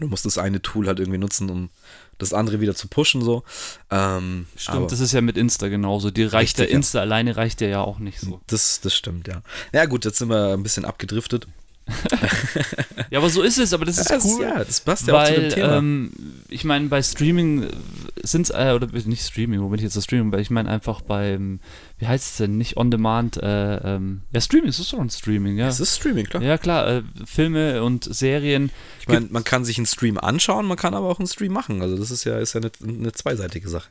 Speaker 1: Du musst das eine Tool halt irgendwie nutzen, um das andere wieder zu pushen, so. Ähm,
Speaker 2: stimmt, das ist ja mit Insta genauso, die reicht
Speaker 1: Richtig,
Speaker 2: der
Speaker 1: ja.
Speaker 2: Insta alleine reicht dir ja auch nicht so.
Speaker 1: das, das stimmt, ja. Ja, gut, jetzt sind wir ein bisschen abgedriftet.
Speaker 2: Ja, aber so ist es, aber das ist
Speaker 1: ja, das-
Speaker 2: cool.
Speaker 1: ja, das passt ja auch zu
Speaker 2: weil,
Speaker 1: dem Thema.
Speaker 2: ähm, ich meine, bei Streaming sind es, äh, oder nicht Streaming, wo bin ich jetzt das Streaming? Weil ich meine einfach beim, wie heißt es denn, nicht On Demand, äh, ähm, ja, Streaming, es ist doch ein Streaming, ja.
Speaker 1: es ist Streaming, klar.
Speaker 2: Ja, klar, äh, Filme und Serien.
Speaker 1: ich meine, man kann sich einen Stream anschauen, man kann aber auch einen Stream machen. Also das ist ja, ist ja eine, eine zweiseitige Sache.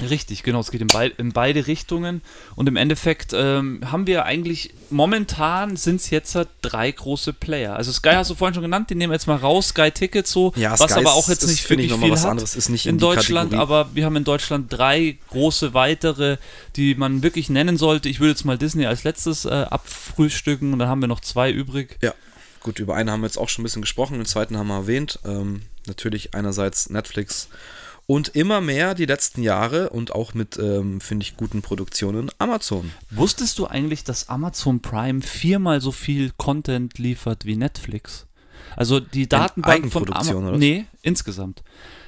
Speaker 2: Richtig, genau, es geht in, beid, in beide Richtungen. Und im Endeffekt ähm, haben wir eigentlich, momentan sind es jetzt halt drei große Player. Also Sky hast du vorhin schon genannt, die nehmen jetzt mal raus, Sky Tickets so,
Speaker 1: Ja,
Speaker 2: was
Speaker 1: Sky
Speaker 2: aber auch jetzt
Speaker 1: ist,
Speaker 2: nicht
Speaker 1: ich,
Speaker 2: wirklich
Speaker 1: mal
Speaker 2: viel
Speaker 1: was
Speaker 2: hat.
Speaker 1: anderes, ist nicht in
Speaker 2: in Deutschland,
Speaker 1: Kategorie.
Speaker 2: aber wir haben in Deutschland drei große weitere, die man wirklich nennen sollte. Ich würde jetzt mal Disney als letztes äh, abfrühstücken und dann haben wir noch zwei übrig.
Speaker 1: Ja, gut, über einen haben wir jetzt auch schon ein bisschen gesprochen, den zweiten haben wir erwähnt. Ähm, natürlich einerseits Netflix und immer mehr die letzten Jahre und auch mit, ähm, finde ich, guten Produktionen Amazon.
Speaker 2: Wusstest du eigentlich, dass Amazon Prime viermal so viel Content liefert wie Netflix? Also die Datenbank von
Speaker 1: Amazon.
Speaker 2: Nee, insgesamt.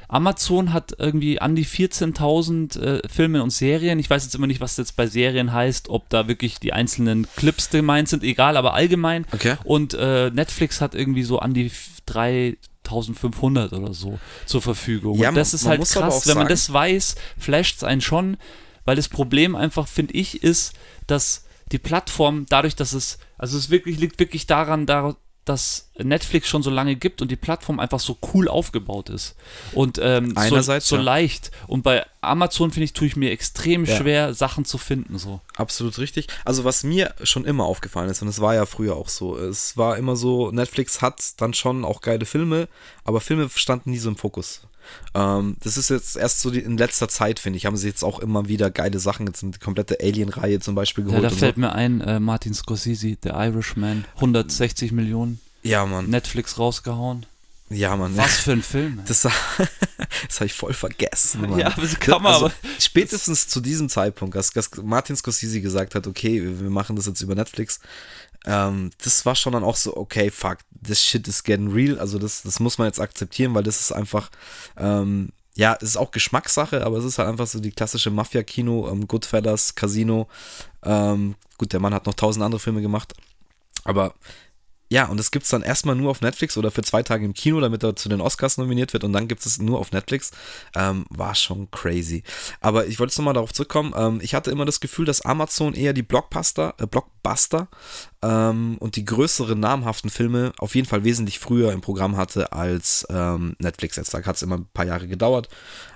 Speaker 2: Amazon hat irgendwie an die 14.000 äh, Filme und Serien. Ich weiß jetzt immer nicht, was jetzt bei Serien heißt, ob da wirklich die einzelnen Clips gemeint sind, egal, aber allgemein.
Speaker 1: Okay.
Speaker 2: Und äh, Netflix hat irgendwie so an die 3 1500 oder so zur Verfügung.
Speaker 1: Ja,
Speaker 2: und das ist halt krass, wenn man das weiß, flasht es einen schon, weil das Problem einfach, finde ich, ist, dass die Plattform dadurch, dass es, also es wirklich, liegt wirklich daran, da, dass Netflix schon so lange gibt und die Plattform einfach so cool aufgebaut ist und ähm, so,
Speaker 1: Einerseits,
Speaker 2: so
Speaker 1: ja.
Speaker 2: leicht. Und bei Amazon finde ich, tue ich mir extrem
Speaker 1: Ja.
Speaker 2: schwer, Sachen zu finden so.
Speaker 1: Absolut richtig. Also was mir schon immer aufgefallen ist, und es war ja früher auch so, es war immer so, Netflix hat dann schon auch geile Filme, aber Filme standen nie so im Fokus. Ähm, das ist jetzt erst so die, in letzter Zeit, finde ich, haben sie jetzt auch immer wieder geile Sachen, jetzt die komplette Alien-Reihe zum Beispiel
Speaker 2: Ja,
Speaker 1: geholt
Speaker 2: da
Speaker 1: und
Speaker 2: fällt
Speaker 1: so.
Speaker 2: mir ein, äh, Martin Scorsese, The Irishman, 160 Millionen,
Speaker 1: Ja, Mann.
Speaker 2: Netflix rausgehauen.
Speaker 1: Ja, Mann.
Speaker 2: Was für ein Film. ey.
Speaker 1: Das, das habe ich voll vergessen. Mann.
Speaker 2: Ja, das kann man
Speaker 1: also,
Speaker 2: aber-
Speaker 1: Spätestens zu diesem Zeitpunkt, als, als Martin Scorsese gesagt hat, okay, wir machen das jetzt über Netflix, ähm, das war schon dann auch so, okay, fuck, this shit is getting real. Also das, das muss man jetzt akzeptieren, weil das ist einfach, ähm, ja, es ist auch Geschmackssache, aber es ist halt einfach so die klassische Mafia-Kino, ähm, Goodfellas, Casino. Ähm, gut, der Mann hat noch tausend andere Filme gemacht, aber ja, und das gibt es dann erstmal nur auf Netflix oder für zwei Tage im Kino, damit er zu den Oscars nominiert wird und dann gibt es nur auf Netflix. Ähm, war schon crazy. Aber ich wollte jetzt nochmal darauf zurückkommen. Ähm, ich hatte immer das Gefühl, dass Amazon eher die Blockbuster, äh, Blockbuster ähm, und die größeren namhaften Filme auf jeden Fall wesentlich früher im Programm hatte als ähm, Netflix. Jetzt hat es immer ein paar Jahre gedauert.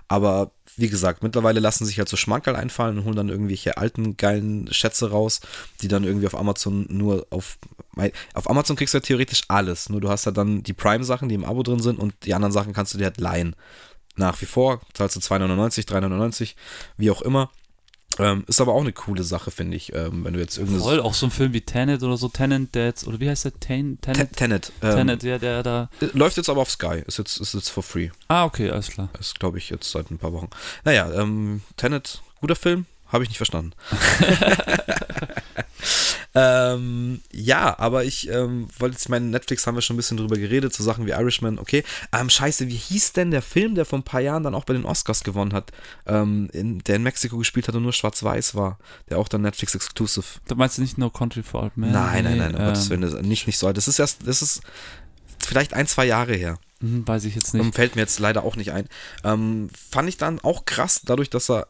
Speaker 1: Aber wie gesagt, mittlerweile lassen sich halt so Schmankerl einfallen und holen dann irgendwelche alten, geilen Schätze raus, die dann irgendwie auf Amazon nur auf. Auf Amazon kriegst du ja theoretisch alles. Nur du hast ja dann die Prime-Sachen, die im Abo drin sind und die anderen Sachen kannst du dir halt leihen. Nach wie vor zahlst du 2,99, 3,99, wie auch immer. Ähm, ist aber auch eine coole Sache, finde ich, ähm, wenn du jetzt irgendeine.
Speaker 2: Voll, auch so ein Film wie Tenet oder so, Tenet, jetzt, oder wie heißt der? Ten, Tenet?
Speaker 1: Tenet. Ähm,
Speaker 2: Tenet, ja, der da.
Speaker 1: Läuft jetzt aber auf Sky, ist jetzt, ist jetzt for free.
Speaker 2: Ah, okay, alles klar.
Speaker 1: Ist, glaube ich, jetzt seit ein paar Wochen. Naja, ähm, Tenet, guter Film, habe ich nicht verstanden. ähm, ja, aber ich ähm, wollte jetzt, meine Netflix haben wir schon ein bisschen drüber geredet, so Sachen wie Irishman, okay. Ähm, scheiße, wie hieß denn der Film, der vor ein paar Jahren dann auch bei den Oscars gewonnen hat, ähm, in, der in Mexiko gespielt hat und nur schwarz-weiß war, der auch dann Netflix exclusive.
Speaker 2: Da meinst du nicht No Country for Old Men?
Speaker 1: Nein, nein, nein, um
Speaker 2: ähm,
Speaker 1: Gottes Willen, das ist nicht, nicht so alt. Das ist erst, das ist vielleicht ein, zwei Jahre her.
Speaker 2: hm, Weiß ich jetzt nicht.
Speaker 1: Ähm, Fällt mir jetzt leider auch nicht ein. Ähm, fand ich dann auch krass, dadurch, dass er.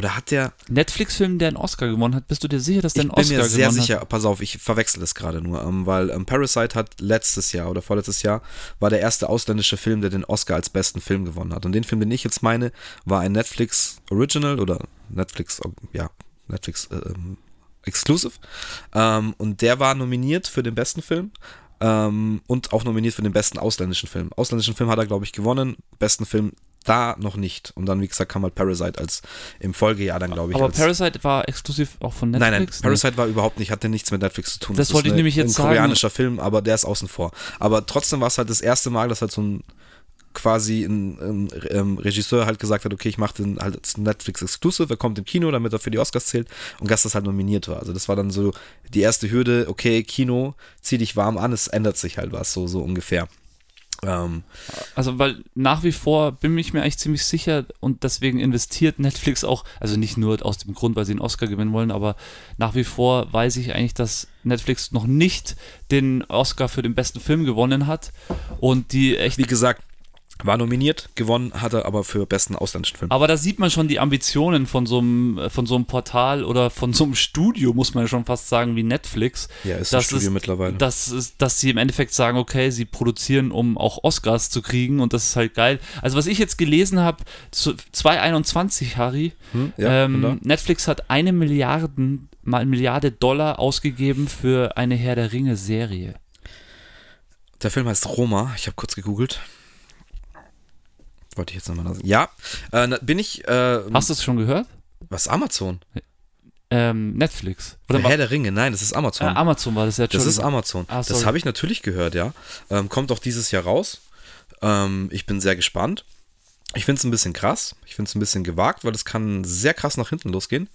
Speaker 1: Oder hat der.
Speaker 2: Netflix-Film, der einen Oscar gewonnen hat, bist du dir sicher, dass der
Speaker 1: Ich
Speaker 2: einen
Speaker 1: bin
Speaker 2: Oscar
Speaker 1: mir sehr
Speaker 2: gewonnen
Speaker 1: sicher, pass auf, ich verwechsel es gerade nur, ähm, weil ähm, Parasite hat letztes Jahr oder vorletztes Jahr war der erste ausländische Film, der den Oscar als besten Film gewonnen hat. Und den Film, den ich jetzt meine, war ein Netflix Original oder Netflix, ja, Netflix äh, ähm, Exclusive. Ähm, und der war nominiert für den besten Film. Ähm, und auch nominiert für den besten ausländischen Film. Ausländischen Film hat er, glaube ich, gewonnen. Besten Film da noch nicht. Und dann, wie gesagt, kam halt Parasite als im Folgejahr dann, glaube ich.
Speaker 2: Aber Parasite war exklusiv auch von Netflix?
Speaker 1: Nein, nein, Parasite war überhaupt nicht, hatte nichts mit Netflix zu tun.
Speaker 2: Das
Speaker 1: ist
Speaker 2: wollte ich nämlich jetzt
Speaker 1: ein
Speaker 2: sagen.
Speaker 1: koreanischer Film, aber der ist außen vor. Aber trotzdem war es halt das erste Mal, dass halt so ein quasi ein, ein ähm, Regisseur halt gesagt hat, okay, ich mache den halt als Netflix Exclusive, er kommt im Kino, damit er für die Oscars zählt und Gast das halt nominiert war. Also das war dann so die erste Hürde, okay, Kino, zieh dich warm an, es ändert sich halt was, so, so ungefähr. Ähm,
Speaker 2: Also, weil nach wie vor bin ich mir eigentlich ziemlich sicher und deswegen investiert Netflix auch, also nicht nur aus dem Grund, weil sie einen Oscar gewinnen wollen, aber nach wie vor weiß ich eigentlich, dass Netflix noch nicht den Oscar für den besten Film gewonnen hat und die echt
Speaker 1: wie gesagt, war nominiert, gewonnen hat er aber für besten ausländischen Film.
Speaker 2: Aber da sieht man schon die Ambitionen von so einem, von so einem Portal oder von so einem Studio, muss man schon fast sagen, wie Netflix.
Speaker 1: Ja, ist ein
Speaker 2: Das
Speaker 1: Studio
Speaker 2: ist-
Speaker 1: mittlerweile.
Speaker 2: Dass, es- dass sie im Endeffekt sagen, okay, sie produzieren, um auch Oscars zu kriegen und das ist halt geil. Also was ich jetzt gelesen habe, 2021, Harry,
Speaker 1: Hm? Ja,
Speaker 2: ähm? Netflix hat eine Milliarden, mal Milliarde Dollar ausgegeben für eine Herr der Ringe Serie.
Speaker 1: Der Film heißt Roma. Ich habe kurz gegoogelt. Wollte ich jetzt nochmal sagen. Ja, äh, bin ich. Äh,
Speaker 2: Hast du es schon gehört?
Speaker 1: was Amazon?
Speaker 2: Ähm, Netflix.
Speaker 1: Oder Herr der Ringe? Nein, das ist Amazon.
Speaker 2: äh, Amazon war das ja.
Speaker 1: das ist. Amazon.
Speaker 2: Ah,
Speaker 1: das habe ich natürlich gehört, ja. Ähm, kommt auch dieses Jahr raus. Ähm, ich bin sehr gespannt. Ich finde es ein bisschen krass. Ich finde es ein bisschen gewagt, weil es kann sehr krass nach hinten losgehen.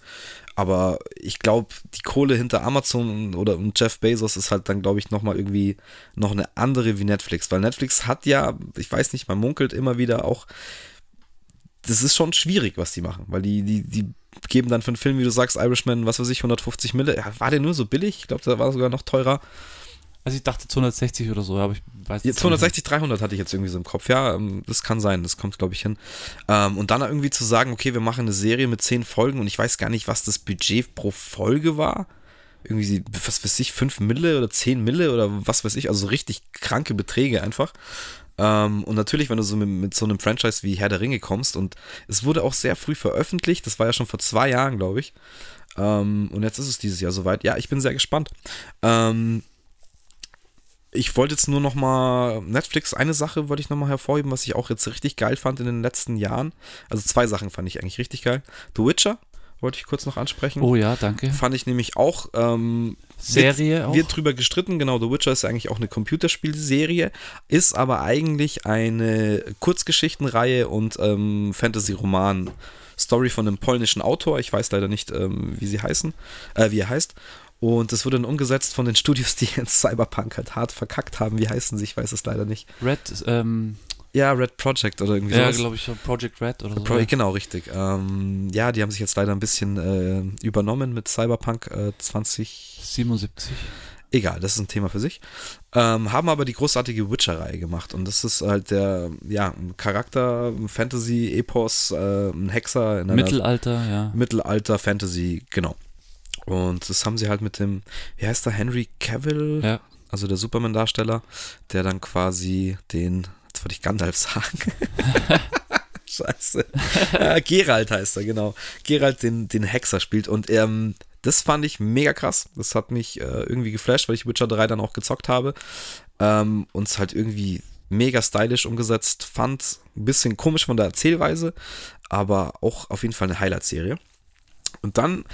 Speaker 1: Aber ich glaube, die Kohle hinter Amazon oder und Jeff Bezos ist halt dann, glaube ich, nochmal irgendwie noch eine andere wie Netflix. Weil Netflix hat ja, ich weiß nicht, man munkelt immer wieder auch, das ist schon schwierig, was die machen. Weil die, die, die geben dann für einen Film, wie du sagst, Irishman, was weiß ich, 150 Mille. Ja, war der nur so billig? Ich glaube, der war sogar noch teurer.
Speaker 2: Also ich dachte 260 oder so, aber ich weiß nicht.
Speaker 1: 260, 300 hatte ich jetzt irgendwie so im Kopf. Ja, ähm, das kann sein, das kommt, glaube ich, hin. Ähm, und dann irgendwie zu sagen, okay, wir machen eine Serie mit 10 Folgen und ich weiß gar nicht, was das Budget pro Folge war. Irgendwie, was weiß ich, 5 Mille oder 10 Mille oder was weiß ich, also so richtig kranke Beträge einfach. Ähm, und natürlich, wenn du so mit, mit so einem Franchise wie Herr der Ringe kommst und es wurde auch sehr früh veröffentlicht, das war ja schon vor zwei Jahren, glaube ich. Und jetzt ist es dieses Jahr soweit. Ja, ich bin sehr gespannt. Ich wollte jetzt nur noch mal Netflix, eine Sache wollte ich noch mal hervorheben, was ich auch jetzt richtig geil fand in den letzten Jahren. Also zwei Sachen fand ich eigentlich richtig geil. The Witcher wollte ich kurz noch ansprechen.
Speaker 2: Oh ja, danke.
Speaker 1: Fand ich nämlich auch. Ähm,
Speaker 2: Serie
Speaker 1: wird,
Speaker 2: auch?
Speaker 1: Wird drüber gestritten, genau. The Witcher ist ja eigentlich auch eine Computerspielserie, ist aber eigentlich eine Kurzgeschichtenreihe und ähm, Fantasy-Roman. Story von einem polnischen Autor. Ich weiß leider nicht, ähm, wie sie heißen, äh, wie er heißt. Und das wurde dann umgesetzt von den Studios, die jetzt Cyberpunk halt hart verkackt haben. Wie heißen sie? Ich weiß es leider nicht.
Speaker 2: Red, ähm,
Speaker 1: Ja, Red Project oder irgendwie
Speaker 2: ja,
Speaker 1: sowas.
Speaker 2: glaube ich, Project Red oder so.
Speaker 1: Pro, genau, richtig. Ähm, ja, die haben sich jetzt leider ein bisschen äh, übernommen mit Cyberpunk äh, 20.
Speaker 2: 77.
Speaker 1: Egal, das ist ein Thema für sich. Ähm, haben aber die großartige Witcher-Reihe gemacht. Und das ist halt der, ja, Charakter, ein Fantasy-Epos, äh, ein Hexer in einer
Speaker 2: Mittelalter, ja.
Speaker 1: Mittelalter-Fantasy, genau. Und das haben sie halt mit dem, wie heißt der, Henry Cavill,
Speaker 2: Ja.
Speaker 1: also der Superman-Darsteller, der dann quasi den, jetzt wollte ich Gandalf sagen. Scheiße. äh, Geralt heißt er, genau. Geralt den, den Hexer spielt. Und ähm, das fand ich mega krass. Das hat mich äh, irgendwie geflasht, weil ich Witcher 3 dann auch gezockt habe. Ähm, und es halt irgendwie mega stylisch umgesetzt fand. Ein bisschen komisch von der Erzählweise, aber auch auf jeden Fall eine Highlight-Serie. Und dann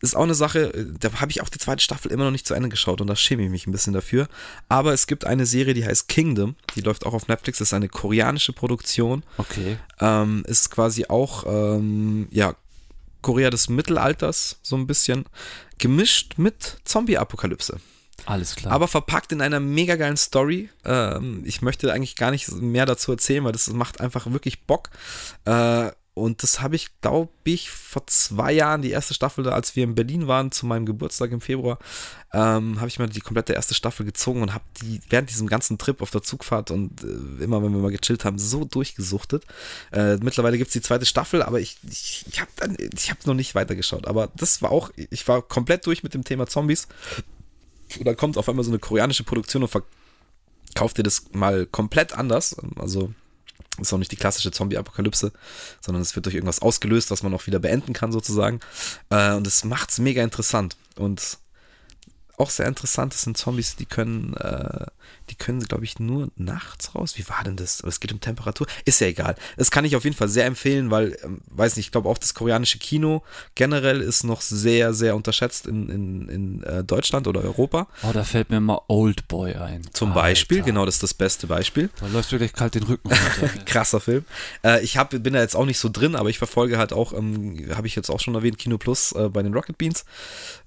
Speaker 1: ist auch eine Sache, äh, da habe ich auch die zweite Staffel immer noch nicht zu Ende geschaut und da schäme ich mich ein bisschen dafür. Aber es gibt eine Serie, die heißt Kingdom, die läuft auch auf Netflix, das ist eine koreanische Produktion.
Speaker 2: Okay.
Speaker 1: Ähm, ist quasi auch, ähm, ja, Korea des Mittelalters, so ein bisschen, gemischt mit Zombie-Apokalypse.
Speaker 2: Alles klar.
Speaker 1: Aber verpackt in einer mega geilen Story. Ähm, ich möchte eigentlich gar nicht mehr dazu erzählen, weil das macht einfach wirklich Bock. Äh, und das habe ich, glaube ich, vor zwei Jahren, die erste Staffel, als wir in Berlin waren, zu meinem Geburtstag im Februar, ähm, habe ich mir die komplette erste Staffel gezogen und habe die während diesem ganzen Trip auf der Zugfahrt und äh, immer, wenn wir mal gechillt haben, so durchgesuchtet. Äh, mittlerweile gibt es die zweite Staffel, aber ich, ich, ich habe hab noch nicht weitergeschaut. Aber das war auch, ich war komplett durch mit dem Thema Zombies. Und dann kommt auf einmal so eine koreanische Produktion und verkauft dir das mal komplett anders. Also ist auch nicht die klassische Zombie-Apokalypse, sondern es wird durch irgendwas ausgelöst, was man auch wieder beenden kann, sozusagen. Äh, und es macht es mega interessant. Und auch sehr interessant, das sind Zombies, die können, äh, die können, glaube ich, nur nachts raus. Wie war denn das? Es geht um Temperatur. Ist ja egal. Das kann ich auf jeden Fall sehr empfehlen, weil, ähm, weiß nicht, ich glaube auch das koreanische Kino generell ist noch sehr, sehr unterschätzt in, in, in äh, Deutschland oder Europa.
Speaker 2: Oh, da fällt mir mal Oldboy ein.
Speaker 1: Zum Alter. Beispiel, genau, das ist das beste Beispiel.
Speaker 2: Da läuft wirklich kalt den Rücken
Speaker 1: runter. Krasser Film. Äh, ich hab, bin da jetzt auch nicht so drin, aber ich verfolge halt auch, ähm, habe ich jetzt auch schon erwähnt, Kino Plus äh, bei den Rocket Beans.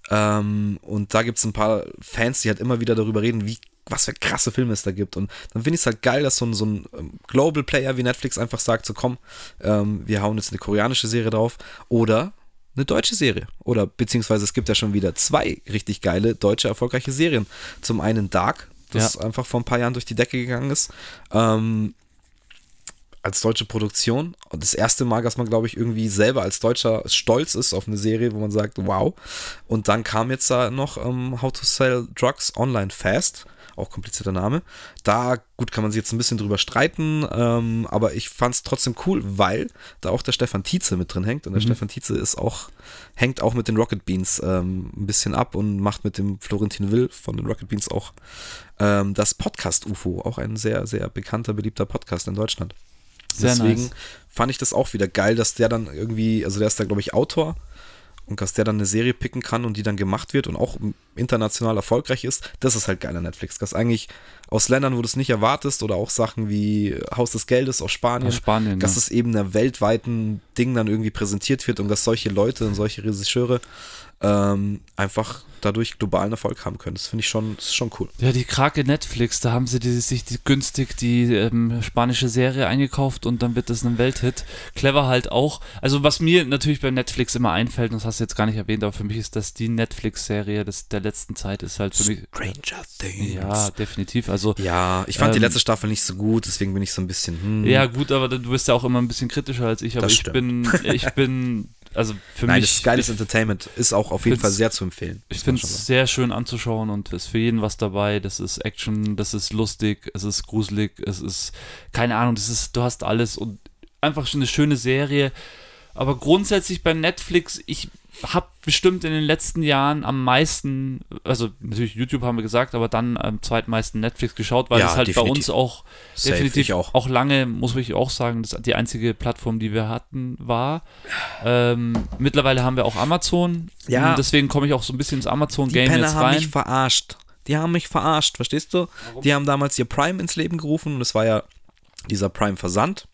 Speaker 1: Ähm, und da gibt es ein paar Fans, die halt immer wieder darüber reden, wie was für krasse Filme es da gibt. Und dann finde ich es halt geil, dass so ein, so ein ähm, Global Player wie Netflix einfach sagt: So, komm, ähm, wir hauen jetzt eine koreanische Serie drauf oder eine deutsche Serie. Oder beziehungsweise es gibt ja schon wieder zwei richtig geile deutsche erfolgreiche Serien. Zum einen Dark, das ja. einfach vor ein paar Jahren durch die Decke gegangen ist. Ähm, als deutsche Produktion. Und das erste Mal, dass man, glaube ich, irgendwie selber als Deutscher stolz ist auf eine Serie, wo man sagt, wow. Und dann kam jetzt da noch ähm, How to Sell Drugs Online Fast. Auch komplizierter Name. Da, gut, kann man sich jetzt ein bisschen drüber streiten, ähm, aber ich fand es trotzdem cool, weil da auch der Stefan Tietze mit drin hängt. Und der mhm. Stefan Tietze ist auch, hängt auch mit den Rocket Beans ähm, ein bisschen ab und macht mit dem Florentin Will von den Rocket Beans auch ähm, das Podcast UFO, auch ein sehr, sehr bekannter, beliebter Podcast in Deutschland. Sehr Deswegen nice. fand ich das auch wieder geil, dass der dann irgendwie, also der ist da, glaube ich, Autor und dass der dann eine Serie picken kann und die dann gemacht wird und auch international erfolgreich ist, das ist halt geil an Netflix. Dass eigentlich aus Ländern, wo du es nicht erwartest oder auch Sachen wie Haus des Geldes aus Spanien, aus
Speaker 2: Spanien
Speaker 1: dass ja. es eben einer weltweiten Ding dann irgendwie präsentiert wird und dass solche Leute und solche Regisseure ähm, einfach dadurch globalen Erfolg haben können. Das finde ich schon, ist schon cool.
Speaker 2: Ja, die Krake Netflix, da haben sie die, sich die, günstig die ähm, spanische Serie eingekauft und dann wird das ein Welthit. Clever halt auch. Also was mir natürlich bei Netflix immer einfällt, und das hast du jetzt gar nicht erwähnt, aber für mich ist das die Netflix-Serie der letzten Zeit ist halt für mich.
Speaker 1: Stranger Things.
Speaker 2: Ja, definitiv. Also
Speaker 1: ja, ich fand ähm, die letzte Staffel nicht so gut, deswegen bin ich so ein bisschen. Hm.
Speaker 2: Ja gut, aber du bist ja auch immer ein bisschen kritischer als ich. Aber ich bin, ich bin also für
Speaker 1: Nein,
Speaker 2: mich.
Speaker 1: Das ist geiles Entertainment, ist auch auf jeden Fall sehr zu empfehlen.
Speaker 2: Ich finde es sehr schön anzuschauen und ist für jeden was dabei. Das ist Action, das ist lustig, es ist gruselig, es ist, keine Ahnung, das ist, du hast alles und einfach schon eine schöne Serie. Aber grundsätzlich bei Netflix, ich habe bestimmt in den letzten Jahren am meisten, also natürlich YouTube haben wir gesagt, aber dann am zweitmeisten Netflix geschaut, weil ja, es halt definitiv. bei uns auch Safe, definitiv auch. auch. lange, muss ich auch sagen, das die einzige Plattform, die wir hatten, war. Ähm, mittlerweile haben wir auch Amazon.
Speaker 1: Ja.
Speaker 2: deswegen komme ich auch so ein bisschen ins Amazon-Game jetzt rein.
Speaker 1: haben mich verarscht. Die haben mich verarscht, verstehst du? Warum? Die haben damals ihr Prime ins Leben gerufen und es war ja dieser Prime-Versand.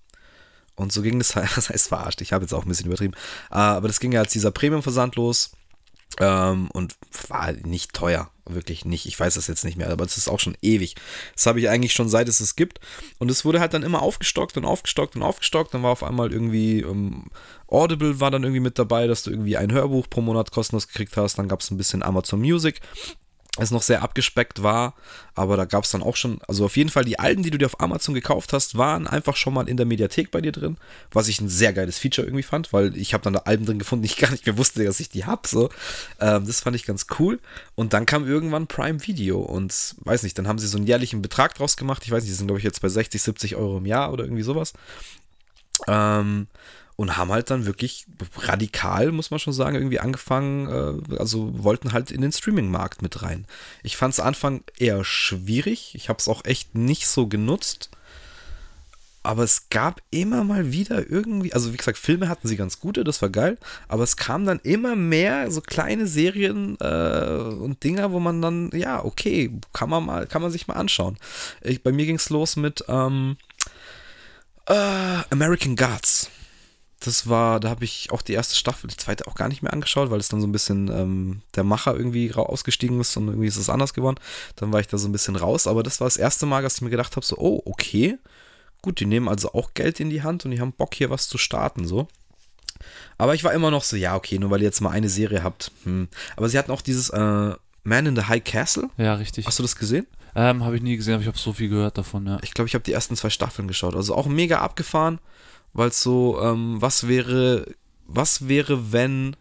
Speaker 1: Und so ging das halt, das heißt verarscht, ich habe jetzt auch ein bisschen übertrieben, ah, aber das ging ja als dieser Premium-Versand los ähm, und war nicht teuer, wirklich nicht. Ich weiß das jetzt nicht mehr, aber es ist auch schon ewig. Das habe ich eigentlich schon seit es es gibt. Und es wurde halt dann immer aufgestockt und aufgestockt und aufgestockt. Dann war auf einmal irgendwie ähm, Audible war dann irgendwie mit dabei, dass du irgendwie ein Hörbuch pro Monat kostenlos gekriegt hast. Dann gab es ein bisschen Amazon Music es noch sehr abgespeckt war, aber da gab es dann auch schon, also auf jeden Fall die Alben, die du dir auf Amazon gekauft hast, waren einfach schon mal in der Mediathek bei dir drin, was ich ein sehr geiles Feature irgendwie fand, weil ich habe dann da Alben drin gefunden, die ich gar nicht mehr wusste, dass ich die habe, so. Ähm, das fand ich ganz cool und dann kam irgendwann Prime Video und weiß nicht, dann haben sie so einen jährlichen Betrag draus gemacht, ich weiß nicht, die sind glaube ich jetzt bei 60, 70 Euro im Jahr oder irgendwie sowas. Ähm, und haben halt dann wirklich radikal, muss man schon sagen, irgendwie angefangen, äh, also wollten halt in den Streaming-Markt mit rein. Ich fand es Anfang eher schwierig. Ich habe es auch echt nicht so genutzt. aber es gab immer mal wieder irgendwie, also wie gesagt, Filme hatten sie ganz gute, das war geil, aber es kam dann immer mehr so kleine Serien äh, und Dinger, wo man dann, ja, okay, kann man mal, kann man sich mal anschauen. Ich, bei mir ging es los mit ähm, äh, American Gods. Das war, da habe ich auch die erste Staffel, die zweite auch gar nicht mehr angeschaut, weil es dann so ein bisschen ähm, der Macher irgendwie ausgestiegen ist und irgendwie ist es anders geworden. Dann war ich da so ein bisschen raus, aber das war das erste Mal, dass ich mir gedacht habe, so, oh, okay, gut, die nehmen also auch Geld in die Hand und die haben Bock hier was zu starten, so. Aber ich war immer noch so, ja, okay, nur weil ihr jetzt mal eine Serie habt. Hm. Aber sie hatten auch dieses äh, Man in the High Castle.
Speaker 2: Ja, richtig.
Speaker 1: Hast du das gesehen?
Speaker 2: Ähm, habe ich nie gesehen, aber ich habe so viel gehört davon, ja.
Speaker 1: Ich glaube, ich habe die ersten zwei Staffeln geschaut. Also auch mega abgefahren weil es so, ähm, was wäre, was wäre, wenn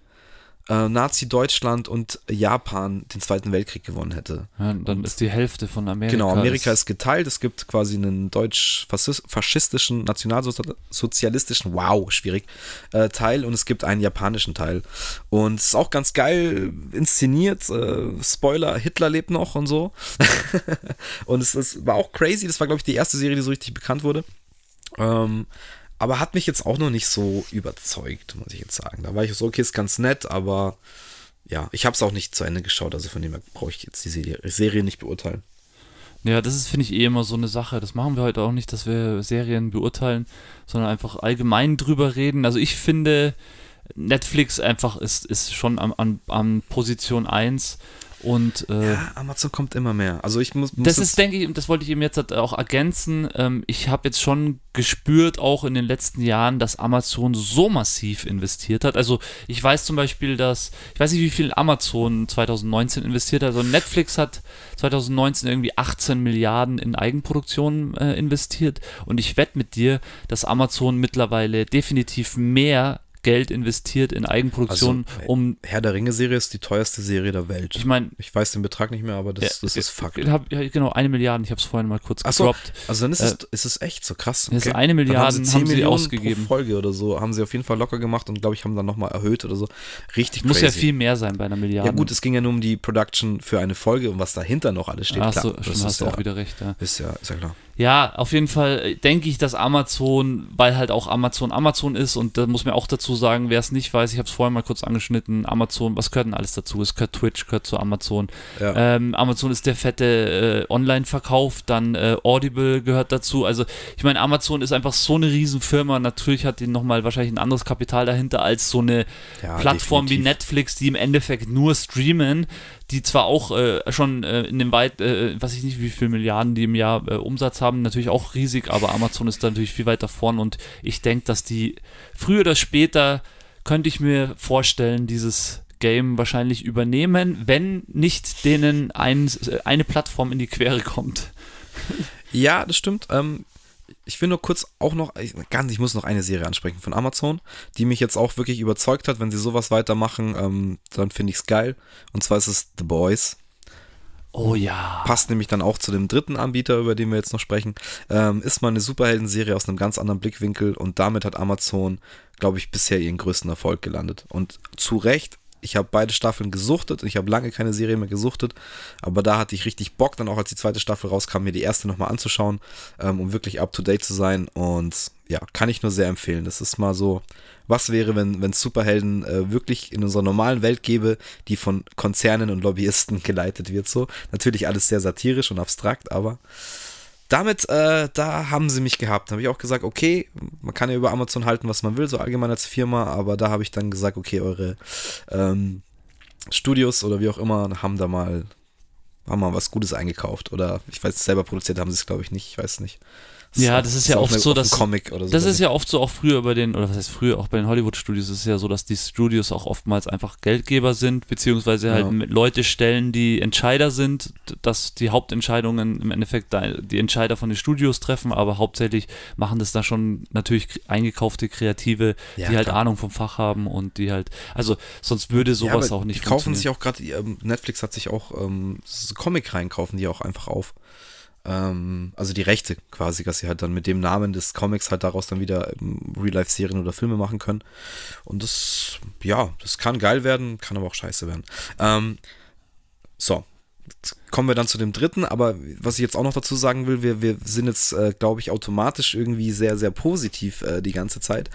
Speaker 1: äh, Nazi-Deutschland und Japan den Zweiten Weltkrieg gewonnen hätte?
Speaker 2: ja dann ist die Hälfte von Amerika.
Speaker 1: Genau, Amerika ist, ist geteilt. Es gibt quasi einen deutsch-faschistischen, nationalsozialistischen, wow, schwierig, äh, Teil und es gibt einen japanischen Teil. Und es ist auch ganz geil inszeniert. Äh, Spoiler, Hitler lebt noch und so. und es, es, war auch crazy. Das war, glaube ich, die erste Serie, die so richtig bekannt wurde. Ähm, aber hat mich jetzt auch noch nicht so überzeugt, muss ich jetzt sagen. Da war ich so, okay, ist ganz nett, aber ja, ich habe es auch nicht zu Ende geschaut, also von dem her brauche ich jetzt die Serie, nicht beurteilen.
Speaker 2: Ja, das ist, finde ich, eh immer so eine Sache. Das machen wir heute auch nicht, dass wir Serien beurteilen, sondern einfach allgemein drüber reden. Also ich finde, Netflix einfach ist, ist schon an, an, an Position 1 und, äh,
Speaker 1: ja, Amazon kommt immer mehr. Also ich muss. muss
Speaker 2: das ist, denke ich, das wollte ich eben jetzt halt auch ergänzen. Ähm, ich habe jetzt schon gespürt, auch in den letzten Jahren, dass Amazon so massiv investiert hat. Also ich weiß zum Beispiel, dass, ich weiß nicht, wie viel Amazon 2019 investiert hat. Also Netflix hat 2019 irgendwie 18 Milliarden in Eigenproduktion äh, investiert. Und ich wette mit dir, dass Amazon mittlerweile definitiv mehr Geld investiert in Eigenproduktion,
Speaker 1: also,
Speaker 2: um.
Speaker 1: Herr der Ringe-Serie ist die teuerste Serie der Welt.
Speaker 2: Ich meine.
Speaker 1: Ich weiß den Betrag nicht mehr, aber das, ja, das ist Fakt.
Speaker 2: Hab, ja, genau, eine Milliarde. Ich habe es vorhin mal kurz
Speaker 1: Ach gedroppt. So, also dann ist, äh, es, ist es echt so krass.
Speaker 2: Okay. Ist eine Milliarde haben sie, haben sie ausgegeben.
Speaker 1: Pro Folge oder so haben sie auf jeden Fall locker gemacht und glaube ich haben dann nochmal erhöht oder so. Richtig
Speaker 2: Muss ja viel mehr sein bei einer Milliarde.
Speaker 1: Ja gut, es ging ja nur um die Production für eine Folge und was dahinter noch alles steht.
Speaker 2: Ach so, schon hast du auch wieder recht. Ja.
Speaker 1: Ist ja, ist ja klar.
Speaker 2: Ja, auf jeden Fall äh, denke ich, dass Amazon, weil halt auch Amazon Amazon ist und da muss man auch dazu sagen, wer es nicht weiß, ich habe es vorhin mal kurz angeschnitten, Amazon, was gehört denn alles dazu? Es gehört Twitch, gehört zu Amazon. Ja. Ähm, Amazon ist der fette äh, Online-Verkauf, dann äh, Audible gehört dazu. Also ich meine, Amazon ist einfach so eine Riesenfirma, natürlich hat die nochmal wahrscheinlich ein anderes Kapital dahinter als so eine ja, Plattform definitiv. wie Netflix, die im Endeffekt nur streamen die zwar auch äh, schon äh, in dem weit, äh, weiß ich nicht, wie viele Milliarden die im Jahr äh, Umsatz haben, natürlich auch riesig, aber Amazon ist da natürlich viel weiter vorn und ich denke, dass die früher oder später könnte ich mir vorstellen, dieses Game wahrscheinlich übernehmen, wenn nicht denen ein, eine Plattform in die Quere kommt.
Speaker 1: Ja, das stimmt. Ähm, ich will nur kurz auch noch, ich, ganz, ich muss noch eine Serie ansprechen von Amazon, die mich jetzt auch wirklich überzeugt hat. Wenn sie sowas weitermachen, ähm, dann finde ich es geil. Und zwar ist es The Boys.
Speaker 2: Oh ja.
Speaker 1: Passt nämlich dann auch zu dem dritten Anbieter, über den wir jetzt noch sprechen. Ähm, ist mal eine Superhelden-Serie aus einem ganz anderen Blickwinkel und damit hat Amazon, glaube ich, bisher ihren größten Erfolg gelandet. Und zu Recht, ich habe beide Staffeln gesuchtet und ich habe lange keine Serie mehr gesuchtet, aber da hatte ich richtig Bock, dann auch als die zweite Staffel rauskam, mir die erste nochmal anzuschauen, ähm, um wirklich up to date zu sein und ja, kann ich nur sehr empfehlen. Das ist mal so, was wäre, wenn es Superhelden äh, wirklich in unserer normalen Welt gäbe, die von Konzernen und Lobbyisten geleitet wird, so. Natürlich alles sehr satirisch und abstrakt, aber damit, äh, da haben sie mich gehabt. Da habe ich auch gesagt, okay, man kann ja über Amazon halten, was man will, so allgemein als Firma, aber da habe ich dann gesagt, okay, eure ähm, Studios oder wie auch immer haben da mal, haben mal was Gutes eingekauft. Oder ich weiß, selber produziert haben sie es, glaube ich, nicht, ich weiß nicht.
Speaker 2: Ja, das ist, ja oft so, dass.
Speaker 1: Comic oder so
Speaker 2: das ist ja oft so auch früher bei den, oder was heißt früher, auch bei den Hollywood-Studios ist es ja so, dass die Studios auch oftmals einfach Geldgeber sind, beziehungsweise halt ja. Leute stellen, die Entscheider sind, dass die Hauptentscheidungen im Endeffekt die Entscheider von den Studios treffen, aber hauptsächlich machen das da schon natürlich eingekaufte Kreative, ja, die halt klar. Ahnung vom Fach haben und die halt, also sonst würde sowas ja, auch nicht
Speaker 1: die kaufen sich auch gerade, ähm, Netflix hat sich auch ähm, Comic reinkaufen die auch einfach auf. Ähm, also die Rechte quasi, dass sie halt dann mit dem Namen des Comics halt daraus dann wieder ähm, Real-Life-Serien oder Filme machen können. Und das, ja, das kann geil werden, kann aber auch scheiße werden. Ähm, so, kommen wir dann zu dem dritten, aber was ich jetzt auch noch dazu sagen will, wir, wir sind jetzt, äh, glaube ich, automatisch irgendwie sehr, sehr positiv äh, die ganze Zeit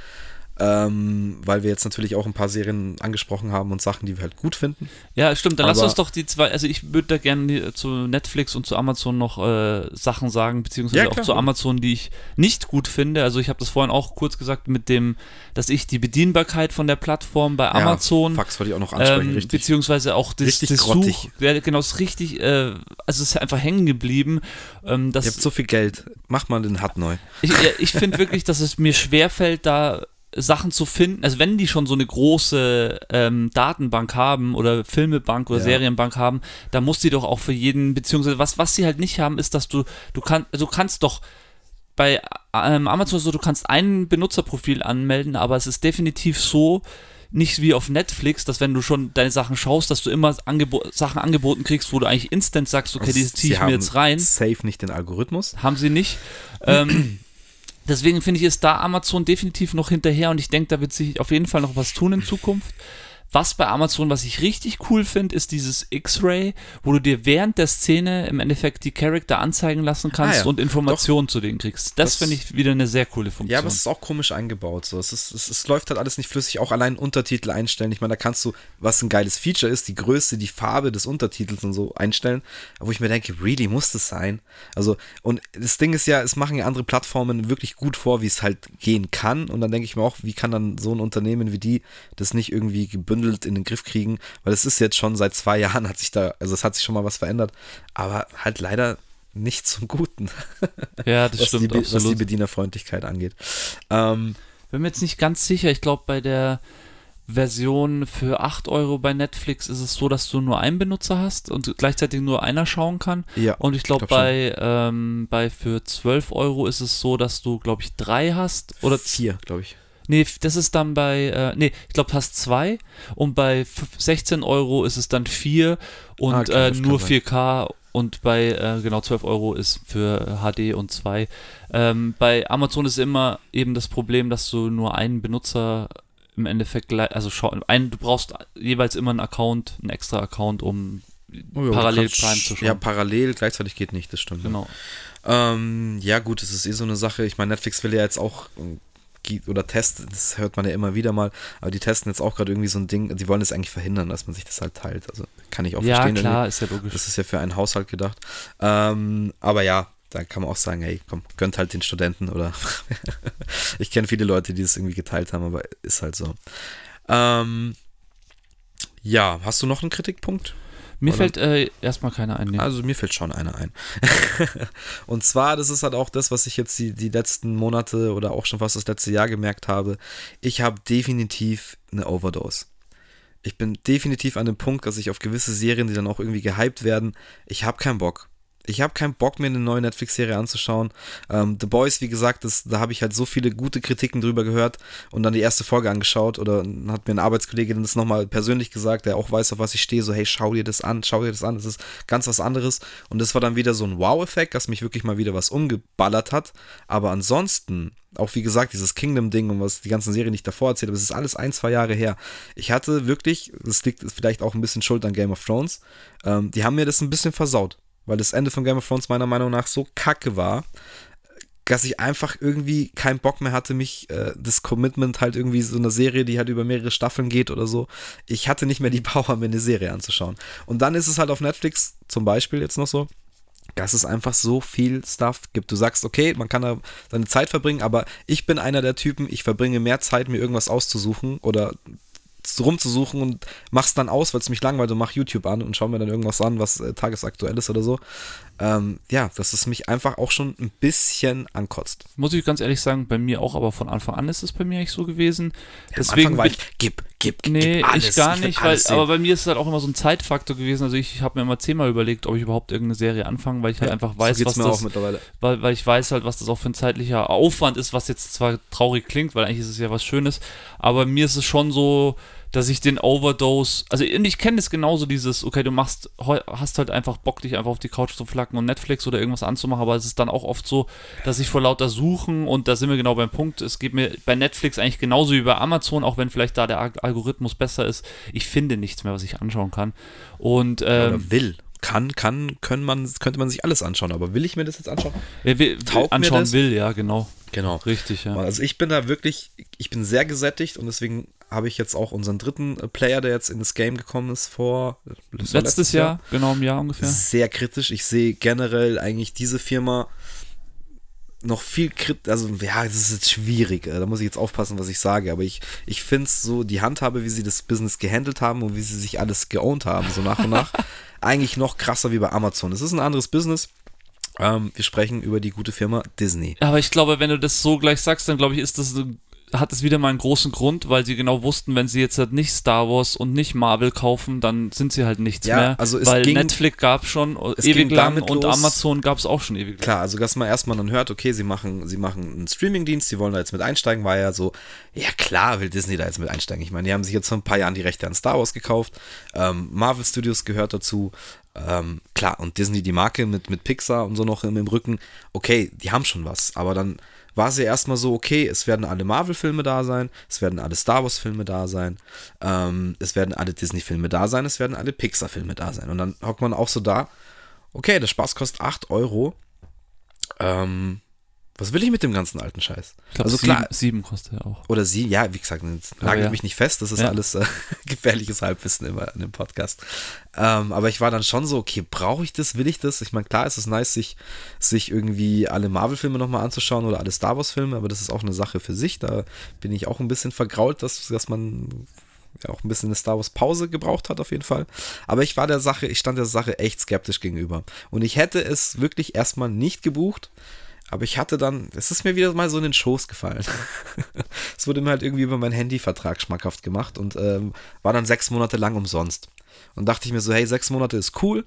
Speaker 1: ähm, weil wir jetzt natürlich auch ein paar Serien angesprochen haben und Sachen, die wir halt gut finden.
Speaker 2: Ja, stimmt. Dann Aber lass uns doch die zwei, also ich würde da gerne zu Netflix und zu Amazon noch äh, Sachen sagen, beziehungsweise ja, auch zu Amazon, die ich nicht gut finde. Also ich habe das vorhin auch kurz gesagt mit dem, dass ich die Bedienbarkeit von der Plattform bei Amazon,
Speaker 1: ja, Fax wollte ich auch noch ansprechen, ähm,
Speaker 2: richtig. beziehungsweise auch das,
Speaker 1: richtig
Speaker 2: das
Speaker 1: Such,
Speaker 2: ja, genau, ist richtig, äh, also es ist einfach hängen geblieben. Ähm, dass,
Speaker 1: Ihr habt so viel Geld, mach mal den Hut neu.
Speaker 2: Ich, ich finde wirklich, dass es mir schwerfällt, da Sachen zu finden, also wenn die schon so eine große ähm, Datenbank haben oder Filmebank oder ja. Serienbank haben, dann muss die doch auch für jeden, beziehungsweise was, was sie halt nicht haben, ist, dass du, du kannst, also du kannst doch bei ähm, Amazon so, du kannst ein Benutzerprofil anmelden, aber es ist definitiv so, nicht wie auf Netflix, dass wenn du schon deine Sachen schaust, dass du immer Angebo Sachen angeboten kriegst, wo du eigentlich instant sagst, okay, die ziehe ich mir jetzt rein.
Speaker 1: Safe nicht den Algorithmus.
Speaker 2: Haben sie nicht. ähm, Deswegen finde ich, ist da Amazon definitiv noch hinterher und ich denke, da wird sich auf jeden Fall noch was tun in Zukunft. Was bei Amazon, was ich richtig cool finde, ist dieses X-Ray, wo du dir während der Szene im Endeffekt die Charakter anzeigen lassen kannst ah, ja. und Informationen Doch. zu denen kriegst. Das, das finde ich wieder eine sehr coole Funktion.
Speaker 1: Ja, aber es ist auch komisch eingebaut. So. Es, ist, es, es, läuft halt alles nicht flüssig, auch allein Untertitel einstellen. Ich meine, da kannst du, was ein geiles Feature ist, die Größe, die Farbe des Untertitels und so einstellen. Wo ich mir denke, really, muss das sein? Also, und das Ding ist ja, es machen ja andere Plattformen wirklich gut vor, wie es halt gehen kann. Und dann denke ich mir auch, wie kann dann so ein Unternehmen wie die das nicht irgendwie gebündelt gebündelt in den Griff kriegen, weil es ist jetzt schon seit zwei Jahren hat sich da, also es hat sich schon mal was verändert, aber halt leider nicht zum Guten.
Speaker 2: Ja, das
Speaker 1: was
Speaker 2: stimmt.
Speaker 1: Die, was die Bedienerfreundlichkeit angeht. Ähm,
Speaker 2: Bin mir jetzt nicht ganz sicher. Ich glaube, bei der Version für 8 Euro bei Netflix ist es so, dass du nur einen Benutzer hast und gleichzeitig nur einer schauen kann.
Speaker 1: Ja,
Speaker 2: und ich glaube, glaub bei, ähm, bei für 12 Euro ist es so, dass du, glaube ich, drei hast. Oder
Speaker 1: vier, glaube ich.
Speaker 2: Nee, das ist dann bei, äh, nee, ich glaube, du hast zwei und bei 16 Euro ist es dann vier und ah, okay, äh, nur 4K und bei, äh, genau, 12 Euro ist für HD und zwei. Ähm, bei Amazon ist immer eben das Problem, dass du nur einen Benutzer im Endeffekt, also ein, du brauchst jeweils immer einen Account, einen extra Account, um oh ja, parallel Prime zu schauen.
Speaker 1: Ja, parallel, gleichzeitig geht nicht, das stimmt.
Speaker 2: Genau.
Speaker 1: Ähm, ja, gut, das ist eh so eine Sache. Ich meine, Netflix will ja jetzt auch oder testen, das hört man ja immer wieder mal, aber die testen jetzt auch gerade irgendwie so ein Ding, die wollen es eigentlich verhindern, dass man sich das halt teilt. Also kann ich auch
Speaker 2: ja,
Speaker 1: verstehen.
Speaker 2: Ja, klar, ist ja logisch.
Speaker 1: Das ist ja für einen Haushalt gedacht. Ähm, aber ja, da kann man auch sagen, hey, komm, gönnt halt den Studenten oder ich kenne viele Leute, die es irgendwie geteilt haben, aber ist halt so. Ähm, ja, hast du noch einen Kritikpunkt?
Speaker 2: Mir Oder? fällt äh, erstmal keiner ein.
Speaker 1: Nee. Also mir fällt schon einer ein. und zwar, das ist halt auch das, was ich jetzt die, die letzten Monate oder auch schon fast das letzte Jahr gemerkt habe. Ich habe definitiv eine Overdose. Ich bin definitiv an dem Punkt, dass ich auf gewisse Serien, die dann auch irgendwie gehypt werden, ich habe keinen Bock ich habe keinen Bock, mir eine neue Netflix-Serie anzuschauen. Ähm, The Boys, wie gesagt, das, da habe ich halt so viele gute Kritiken drüber gehört und dann die erste Folge angeschaut oder hat mir ein Arbeitskollege das nochmal persönlich gesagt, der auch weiß, auf was ich stehe, so hey, schau dir das an, schau dir das an, das ist ganz was anderes. Und das war dann wieder so ein Wow-Effekt, dass mich wirklich mal wieder was umgeballert hat. Aber ansonsten, auch wie gesagt, dieses Kingdom-Ding und was die ganzen Serien nicht davor erzählt, aber es ist alles ein, zwei Jahre her. Ich hatte wirklich, das liegt vielleicht auch ein bisschen Schuld an Game of Thrones, ähm, die haben mir das ein bisschen versaut weil das Ende von Game of Thrones meiner Meinung nach so kacke war, dass ich einfach irgendwie keinen Bock mehr hatte, mich äh, das Commitment halt irgendwie so eine Serie, die halt über mehrere Staffeln geht oder so. Ich hatte nicht mehr die Power, mir eine Serie anzuschauen. Und dann ist es halt auf Netflix zum Beispiel jetzt noch so, dass es einfach so viel Stuff gibt. Du sagst, okay, man kann da seine Zeit verbringen, aber ich bin einer der Typen, ich verbringe mehr Zeit, mir irgendwas auszusuchen oder rumzusuchen und mach's dann aus, weil es mich langweilt und mach YouTube an und schau mir dann irgendwas an, was äh, tagesaktuell ist oder so. Ähm, ja, dass es mich einfach auch schon ein bisschen ankotzt.
Speaker 2: Muss ich ganz ehrlich sagen, bei mir auch, aber von Anfang an ist es bei mir nicht so gewesen.
Speaker 1: Ja, Deswegen war ich, gib, gib,
Speaker 2: nee,
Speaker 1: gib alles,
Speaker 2: ich gar nicht, weil, aber bei mir ist es halt auch immer so ein Zeitfaktor gewesen. Also ich habe mir immer zehnmal überlegt, ob ich überhaupt irgendeine Serie anfange, weil ich halt ja, einfach weiß, so was das, weil, weil ich weiß halt, was das auch für ein zeitlicher Aufwand ist, was jetzt zwar traurig klingt, weil eigentlich ist es ja was Schönes, aber mir ist es schon so, dass ich den Overdose, also ich kenne es genauso, dieses, okay, du machst, hast halt einfach Bock, dich einfach auf die Couch zu flacken und Netflix oder irgendwas anzumachen, aber es ist dann auch oft so, dass ich vor lauter Suchen und da sind wir genau beim Punkt, es geht mir bei Netflix eigentlich genauso wie bei Amazon, auch wenn vielleicht da der Algorithmus besser ist, ich finde nichts mehr, was ich anschauen kann. Und, ähm,
Speaker 1: oder will kann, kann, können man, könnte man sich alles anschauen. Aber will ich mir das jetzt anschauen?
Speaker 2: Ja,
Speaker 1: mir
Speaker 2: anschauen
Speaker 1: das?
Speaker 2: will, ja, genau.
Speaker 1: Genau.
Speaker 2: Richtig, ja.
Speaker 1: Also ich bin da wirklich, ich bin sehr gesättigt und deswegen habe ich jetzt auch unseren dritten äh, Player, der jetzt in das Game gekommen ist, vor das war
Speaker 2: Letztes Jahr, genau im Jahr ungefähr.
Speaker 1: sehr kritisch. Ich sehe generell eigentlich diese Firma noch viel kritisch, also ja, es ist jetzt schwierig, äh, da muss ich jetzt aufpassen, was ich sage, aber ich, ich finde es so, die Handhabe, wie sie das Business gehandelt haben und wie sie sich alles geowned haben, so nach und nach, eigentlich noch krasser wie bei Amazon. Es ist ein anderes Business. Ähm, wir sprechen über die gute Firma Disney.
Speaker 2: Aber ich glaube, wenn du das so gleich sagst, dann glaube ich, ist das hat es wieder mal einen großen Grund, weil sie genau wussten, wenn sie jetzt halt nicht Star Wars und nicht Marvel kaufen, dann sind sie halt nichts
Speaker 1: Ja,
Speaker 2: mehr.
Speaker 1: also es
Speaker 2: weil
Speaker 1: ging-
Speaker 2: Netflix gab schon
Speaker 1: es
Speaker 2: ewig
Speaker 1: ging
Speaker 2: lang und
Speaker 1: los-
Speaker 2: Amazon gab es auch schon ewig lang.
Speaker 1: Klar, also dass man erstmal dann hört, okay, sie machen, sie machen einen Streamingdienst, sie wollen da jetzt mit einsteigen, war ja so, ja klar will Disney da jetzt mit einsteigen. Ich meine, die haben sich jetzt vor ein paar Jahren die Rechte an Star Wars gekauft, ähm, Marvel Studios gehört dazu, ähm, klar, und Disney die Marke mit, mit Pixar und so noch im, im Rücken, okay, die haben schon was, aber dann war es ja erstmal so, okay, es werden alle Marvel-Filme da sein, es werden alle Star Wars-Filme da sein, ähm, es werden alle Disney-Filme da sein, es werden alle Pixar-Filme da sein. Und dann hockt man auch so da, okay, der Spaß kostet 8 Euro. Ähm, was will ich mit dem ganzen alten Scheiß?
Speaker 2: Ich glaube,
Speaker 1: also
Speaker 2: sieben,
Speaker 1: klar,
Speaker 2: sieben kostet er auch.
Speaker 1: oder sie, ja, wie gesagt, nagelt
Speaker 2: ja.
Speaker 1: mich nicht fest, das ist
Speaker 2: Ja.
Speaker 1: alles äh, gefährliches Halbwissen immer in dem Podcast. Ähm, aber ich war dann schon so, okay, brauche ich das, will ich das? Ich meine, klar ist es nice, sich, sich irgendwie alle Marvel-Filme nochmal anzuschauen oder alle Star Wars-Filme, aber das ist auch eine Sache für sich. Da bin ich auch ein bisschen vergrault, dass, dass man ja auch ein bisschen eine Star Wars Pause gebraucht hat auf jeden Fall. Aber ich war der Sache, ich stand der Sache echt skeptisch gegenüber. Und ich hätte es wirklich erstmal nicht gebucht. Aber ich hatte dann, es ist mir wieder mal so in den Schoß gefallen. Es wurde mir halt irgendwie über meinen Handyvertrag schmackhaft gemacht und ähm, war dann sechs Monate lang umsonst. Und dachte ich mir so, hey, sechs Monate ist cool,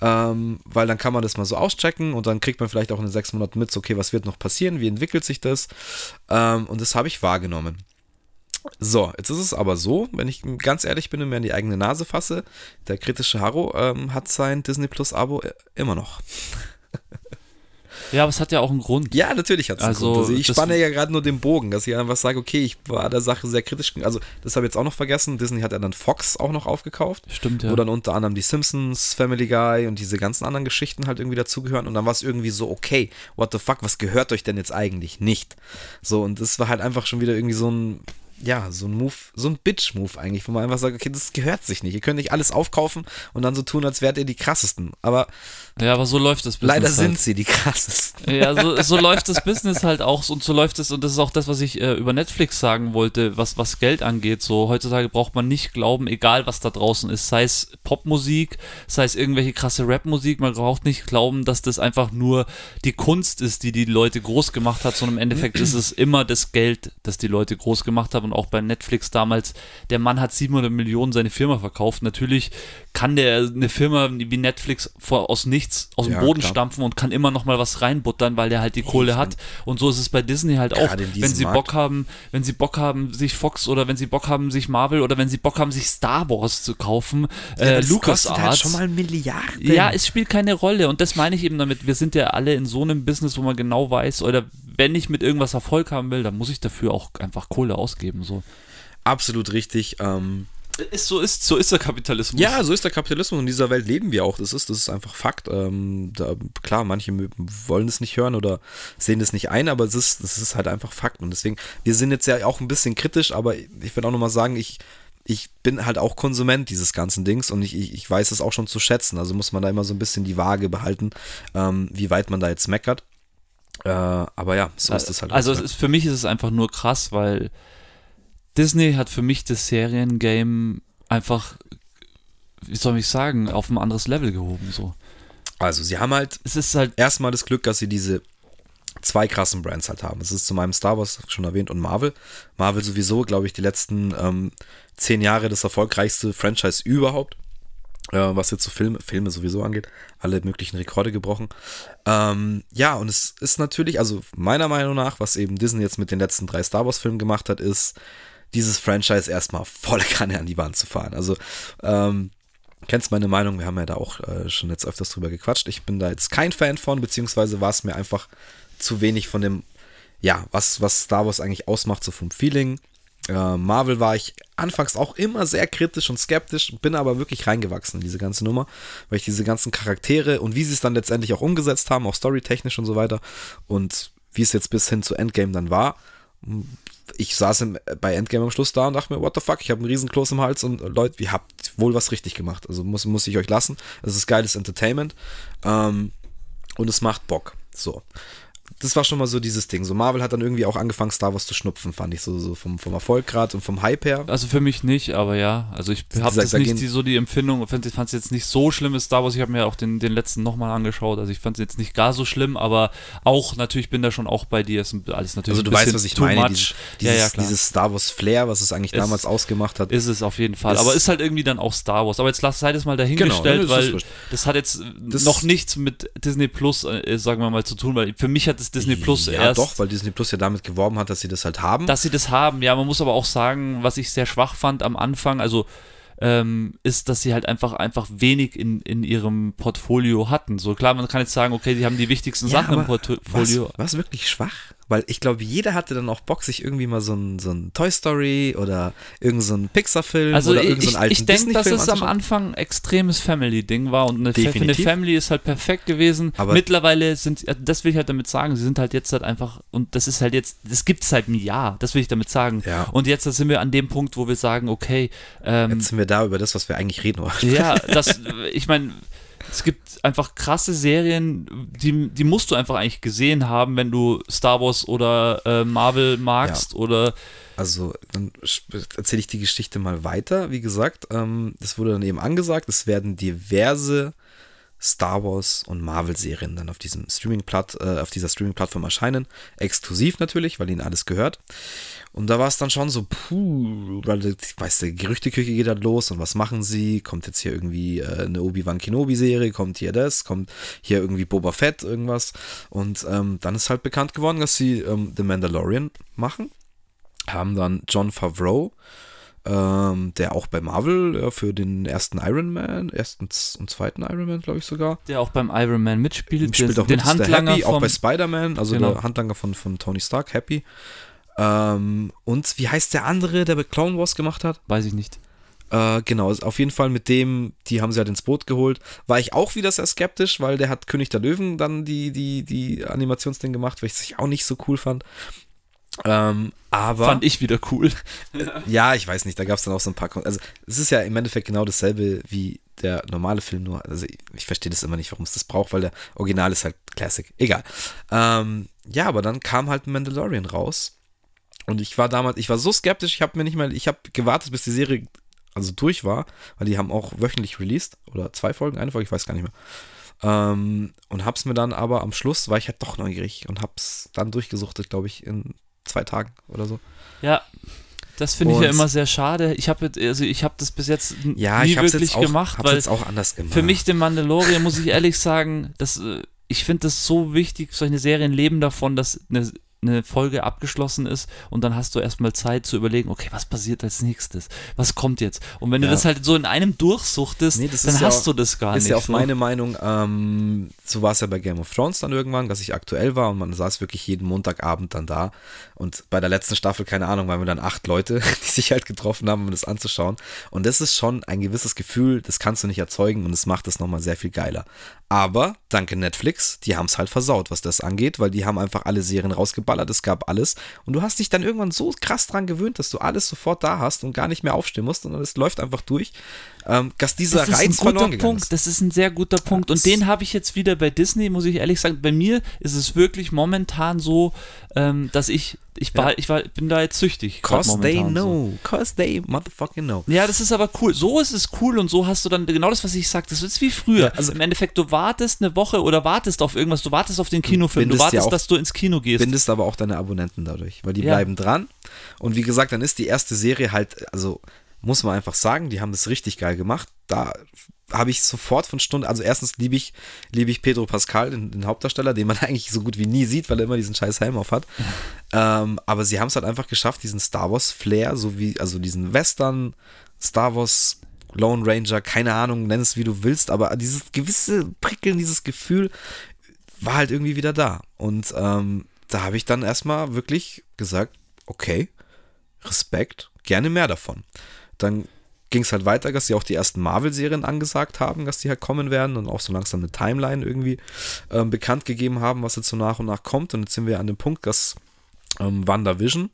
Speaker 1: ähm, weil dann kann man das mal so auschecken und dann kriegt man vielleicht auch in den sechs Monaten mit, so, okay, was wird noch passieren, wie entwickelt sich das? Ähm, und das habe ich wahrgenommen. So, jetzt ist es aber so, wenn ich ganz ehrlich bin und mir an die eigene Nase fasse, der kritische Harro ähm, hat sein Disney Plus Abo äh, immer noch.
Speaker 2: Ja, aber es hat ja auch einen Grund.
Speaker 1: Ja, natürlich hat es
Speaker 2: Also,
Speaker 1: also, ich spanne ja gerade nur den Bogen, dass ich einfach sage, okay, ich war der Sache sehr kritisch. Also, das habe ich jetzt auch noch vergessen. Disney hat ja dann Fox auch noch aufgekauft.
Speaker 2: Stimmt, ja.
Speaker 1: Wo dann unter anderem die Simpsons, Family Guy und diese ganzen anderen Geschichten halt irgendwie dazugehören. Und dann war es irgendwie so, okay, what the fuck, was gehört euch denn jetzt eigentlich nicht? So, und das war halt einfach schon wieder irgendwie so ein, ja, so ein Move, so ein Bitch-Move eigentlich, wo man einfach sagt, okay, das gehört sich nicht. Ihr könnt nicht alles aufkaufen und dann so tun, als wärt ihr die krassesten. Aber
Speaker 2: ja, aber so läuft das Business
Speaker 1: leider
Speaker 2: halt.
Speaker 1: sind sie die krassesten.
Speaker 2: Ja, so, so läuft das Business halt auch und so läuft es und das ist auch das, was ich äh, über Netflix sagen wollte, was, was Geld angeht. So heutzutage braucht man nicht glauben, egal was da draußen ist, sei es Popmusik, sei es irgendwelche krasse Rapmusik, man braucht nicht glauben, dass das einfach nur die Kunst ist, die die Leute groß gemacht hat, sondern im Endeffekt ist es immer das Geld, das die Leute groß gemacht haben und auch bei Netflix damals, der Mann hat 700 Millionen seine Firma verkauft. Natürlich kann der eine Firma wie Netflix vor, aus nichts, aus dem
Speaker 1: Ja,
Speaker 2: Boden
Speaker 1: klar.
Speaker 2: stampfen und kann immer noch mal was reinbuttern, weil der halt die Kohle
Speaker 1: ich
Speaker 2: hat. Und so ist es bei Disney halt auch. Wenn sie
Speaker 1: Markt.
Speaker 2: Bock haben, wenn sie Bock haben, sich Fox oder wenn sie Bock haben, sich Marvel oder wenn sie Bock haben, sich Star Wars zu kaufen, äh,
Speaker 1: das kostet halt
Speaker 2: LucasArts.
Speaker 1: schon mal Milliarden.
Speaker 2: Ja, es spielt keine Rolle und das meine ich eben damit. Wir sind ja alle in so einem Business, wo man genau weiß, oder wenn ich mit irgendwas Erfolg haben will, dann muss ich dafür auch einfach Kohle ausgeben. So
Speaker 1: Absolut richtig. Ähm,
Speaker 2: ist so ist so ist der Kapitalismus.
Speaker 1: ja, so ist der Kapitalismus. In dieser Welt leben wir auch. Das ist, das ist einfach Fakt. Ähm, da, klar, manche wollen es nicht hören oder sehen es nicht ein, aber es ist, das ist halt einfach Fakt. Und deswegen, wir sind jetzt ja auch ein bisschen kritisch, aber ich würde auch nochmal sagen, ich, ich bin halt auch Konsument dieses ganzen Dings und ich, ich, ich weiß es auch schon zu schätzen. Also muss man da immer so ein bisschen die Waage behalten, ähm, wie weit man da jetzt meckert. Äh, aber ja, so ist es halt.
Speaker 2: Also es
Speaker 1: auch.
Speaker 2: ist, für mich ist es einfach nur krass, weil Disney hat für mich das Seriengame einfach, wie soll ich sagen, auf ein anderes Level gehoben. So.
Speaker 1: also sie haben halt
Speaker 2: Es ist halt,
Speaker 1: erstmal das Glück, dass sie diese zwei krassen Brands halt haben. Das ist zum einen Star Wars schon erwähnt und Marvel. Marvel sowieso, glaube ich, die letzten ähm, zehn Jahre das erfolgreichste Franchise überhaupt. Äh, was jetzt so Filme, Filme sowieso angeht, alle möglichen Rekorde gebrochen. Ähm, ja, und es ist natürlich, also meiner Meinung nach, was eben Disney jetzt mit den letzten drei Star Wars-Filmen gemacht hat, ist, dieses Franchise erstmal volle Kanne an die Wand zu fahren. Also, ähm, kennst meine Meinung, wir haben ja da auch äh, schon jetzt öfters drüber gequatscht. Ich bin da jetzt kein Fan von, beziehungsweise war es mir einfach zu wenig von dem, ja, was, was Star Wars eigentlich ausmacht, so vom Feeling. Äh, Marvel war ich anfangs auch immer sehr kritisch und skeptisch, bin aber wirklich reingewachsen in diese ganze Nummer, weil ich diese ganzen Charaktere und wie sie es dann letztendlich auch umgesetzt haben, auch storytechnisch und so weiter und wie es jetzt bis hin zu Endgame dann war. Ich saß im, bei Endgame am Schluss da und dachte mir, what the fuck, ich habe einen riesen Kloß im Hals und Leute, ihr habt wohl was richtig gemacht. Also muss, muss ich euch lassen. Es ist geiles Entertainment ähm, und es macht Bock. So das war schon mal so dieses Ding. So Marvel hat dann irgendwie auch angefangen, Star Wars zu schnupfen, fand ich so, so vom, vom Erfolg gerade und vom Hype her.
Speaker 2: Also für mich nicht, aber ja. Also ich habe das nicht die, so die Empfindung, ich fand es jetzt nicht so schlimm ist Star Wars. Ich habe mir auch den, den letzten nochmal angeschaut. Also ich fand es jetzt nicht gar so schlimm, aber auch natürlich bin da schon auch bei dir. Ist alles natürlich
Speaker 1: Also du weißt, was ich meine. Dieses, dieses, ja, ja, dieses, Star Wars Flair, was es eigentlich ist, damals ausgemacht hat.
Speaker 2: Ist es auf jeden Fall. Ist aber ist halt irgendwie dann auch Star Wars. Aber jetzt lass sei das mal dahingestellt, genau, weil das hat jetzt das noch nichts mit Disney Plus, äh, sagen wir mal, zu tun, weil für mich hat es Disney Plus
Speaker 1: ja, erst. doch, weil Disney Plus ja damit geworben hat, dass sie das halt haben.
Speaker 2: Dass sie das haben, ja. Man muss aber auch sagen, was ich sehr schwach fand am Anfang, also ähm, ist, dass sie halt einfach, einfach wenig in, in ihrem Portfolio hatten. So klar, man kann jetzt sagen, okay, die haben die wichtigsten ja, Sachen im Portfolio.
Speaker 1: Was, was wirklich schwach? Weil ich glaube, jeder hatte dann auch Bock, sich irgendwie mal so ein, so ein Toy Story oder irgendein so Pixar-Film
Speaker 2: also
Speaker 1: oder
Speaker 2: irgendeinen so alten Ich denke, dass es am Anfang ein extremes Family-Ding war und eine, eine Family ist halt perfekt gewesen. Aber Mittlerweile sind, das will ich halt damit sagen, sie sind halt jetzt halt einfach, und das ist halt jetzt, das gibt es seit einem Jahr, das will ich damit sagen.
Speaker 1: Ja.
Speaker 2: Und jetzt sind wir an dem Punkt, wo wir sagen, okay.
Speaker 1: Ähm, jetzt sind wir da über das, was wir eigentlich reden
Speaker 2: wollen. Ja, das, ich meine es gibt einfach krasse Serien, die, die musst du einfach eigentlich gesehen haben, wenn du Star Wars oder äh, Marvel magst ja. oder.
Speaker 1: Also, dann erzähle ich die Geschichte mal weiter. Wie gesagt, ähm, das wurde dann eben angesagt, es werden diverse Star Wars und Marvel-Serien dann auf diesem streaming äh, auf dieser Streaming-Plattform erscheinen. Exklusiv natürlich, weil ihnen alles gehört. Und da war es dann schon so, puh, weil ich weiß, die Gerüchteküche geht halt los und was machen sie? Kommt jetzt hier irgendwie äh, eine Obi-Wan Kenobi-Serie, kommt hier das, kommt hier irgendwie Boba Fett, irgendwas. Und ähm, dann ist halt bekannt geworden, dass sie ähm, The Mandalorian machen. Haben dann John Favreau ähm, der auch bei Marvel ja, für den ersten Iron Man, ersten und zweiten Iron Man, glaube ich sogar.
Speaker 2: Der auch beim Iron Man mitspielt.
Speaker 1: Spielt auch den mit, Handlanger Happy, auch bei Spider-Man, also genau. der Handlanger von, von Tony Stark, Happy. Ähm, und wie heißt der andere, der bei Clone Wars gemacht hat?
Speaker 2: Weiß ich nicht.
Speaker 1: Äh, genau, auf jeden Fall mit dem, die haben sie halt ins Boot geholt. War ich auch wieder sehr skeptisch, weil der hat König der Löwen dann die, die, die Animationsding gemacht, weil ich auch nicht so cool fand. Ähm, aber.
Speaker 2: Fand ich wieder cool.
Speaker 1: ja, ich weiß nicht, da gab es dann auch so ein paar. Kon also, es ist ja im Endeffekt genau dasselbe wie der normale Film, nur. Also, ich, ich verstehe das immer nicht, warum es das braucht, weil der Original ist halt Classic. Egal. Ähm, ja, aber dann kam halt Mandalorian raus. Und ich war damals, ich war so skeptisch, ich habe mir nicht mal, ich habe gewartet, bis die Serie also durch war, weil die haben auch wöchentlich released. Oder zwei Folgen, eine Folge, ich weiß gar nicht mehr. Ähm, und hab's mir dann aber am Schluss, war ich halt doch neugierig und hab's dann durchgesuchtet, glaube ich, in zwei Tagen oder so.
Speaker 2: Ja, das finde ich ja immer sehr schade. Ich habe also ich habe das bis jetzt
Speaker 1: ja, nie wirklich auch, gemacht, weil jetzt auch anders gemacht.
Speaker 2: Für mich den Mandalorian muss ich ehrlich sagen, dass äh, ich finde das so wichtig, solche Serien leben davon, dass eine eine Folge abgeschlossen ist und dann hast du erstmal Zeit zu überlegen, okay, was passiert als nächstes? Was kommt jetzt? Und wenn ja. du das halt so in einem durchsuchtest, nee, dann hast ja, du das gar
Speaker 1: ist
Speaker 2: nicht.
Speaker 1: Ist ja auch so. meine Meinung, ähm, so war es ja bei Game of Thrones dann irgendwann, dass ich aktuell war und man saß wirklich jeden Montagabend dann da und bei der letzten Staffel, keine Ahnung, waren wir dann acht Leute, die sich halt getroffen haben, um das anzuschauen und das ist schon ein gewisses Gefühl, das kannst du nicht erzeugen und es macht es nochmal sehr viel geiler. Aber danke Netflix, die haben es halt versaut, was das angeht, weil die haben einfach alle Serien rausgeballert, es gab alles. Und du hast dich dann irgendwann so krass dran gewöhnt, dass du alles sofort da hast und gar nicht mehr aufstehen musst, sondern es läuft einfach durch, ähm, dass dieser das Reiz verloren gegangen
Speaker 2: Punkt.
Speaker 1: ist.
Speaker 2: Das ist ein sehr guter Punkt. Und den habe ich jetzt wieder bei Disney, muss ich ehrlich sagen. Bei mir ist es wirklich momentan so, ähm, dass ich ich, war, ja. ich war, bin da jetzt süchtig.
Speaker 1: Cause they know. So. Cause they motherfucking know.
Speaker 2: Ja, das ist aber cool. So ist es cool und so hast du dann genau das, was ich sag. Das ist wie früher. Ja, also Im Endeffekt, du wartest eine Woche oder wartest auf irgendwas. Du wartest auf den Kinofilm. Du wartest, ja auch, dass du ins Kino gehst.
Speaker 1: Bindest aber auch deine Abonnenten dadurch, weil die bleiben dran. Und wie gesagt, dann ist die erste Serie halt, also muss man einfach sagen, die haben das richtig geil gemacht. Da habe ich sofort von Stunde, also erstens liebe ich, liebe ich Pedro Pascal, den, den, Hauptdarsteller, den man eigentlich so gut wie nie sieht, weil er immer diesen scheiß Helm auf hat. Ähm, aber sie haben es halt einfach geschafft, diesen Star Wars Flair, so wie, also diesen Western, Star Wars Lone Ranger, keine Ahnung, nenn es wie du willst, aber dieses gewisse Prickeln, dieses Gefühl war halt irgendwie wieder da. Und ähm, da habe ich dann erstmal wirklich gesagt, okay, Respekt, gerne mehr davon. Dann ging es halt weiter, dass sie auch die ersten Marvel-Serien angesagt haben, dass die halt kommen werden und auch so langsam eine Timeline irgendwie ähm, bekannt gegeben haben, was jetzt so nach und nach kommt. Und jetzt sind wir an dem Punkt, dass ähm, WandaVision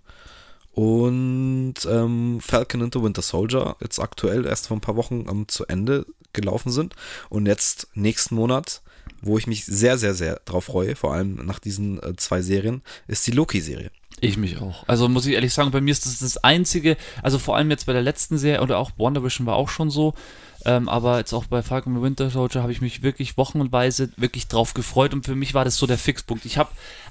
Speaker 1: und ähm, Falcon and the Winter Soldier jetzt aktuell erst vor ein paar Wochen ähm, zu Ende gelaufen sind. Und jetzt nächsten Monat, wo ich mich sehr, sehr, sehr drauf freue, vor allem nach diesen äh, zwei Serien, ist die Loki-Serie.
Speaker 2: Ich mich auch. Also muss ich ehrlich sagen, bei mir ist das das einzige, also vor allem jetzt bei der letzten Serie oder auch WandaVision war auch schon so, ähm, aber jetzt auch bei Falcon Winter Soldier habe ich mich wirklich wochenweise wirklich drauf gefreut und für mich war das so der Fixpunkt. Ich habe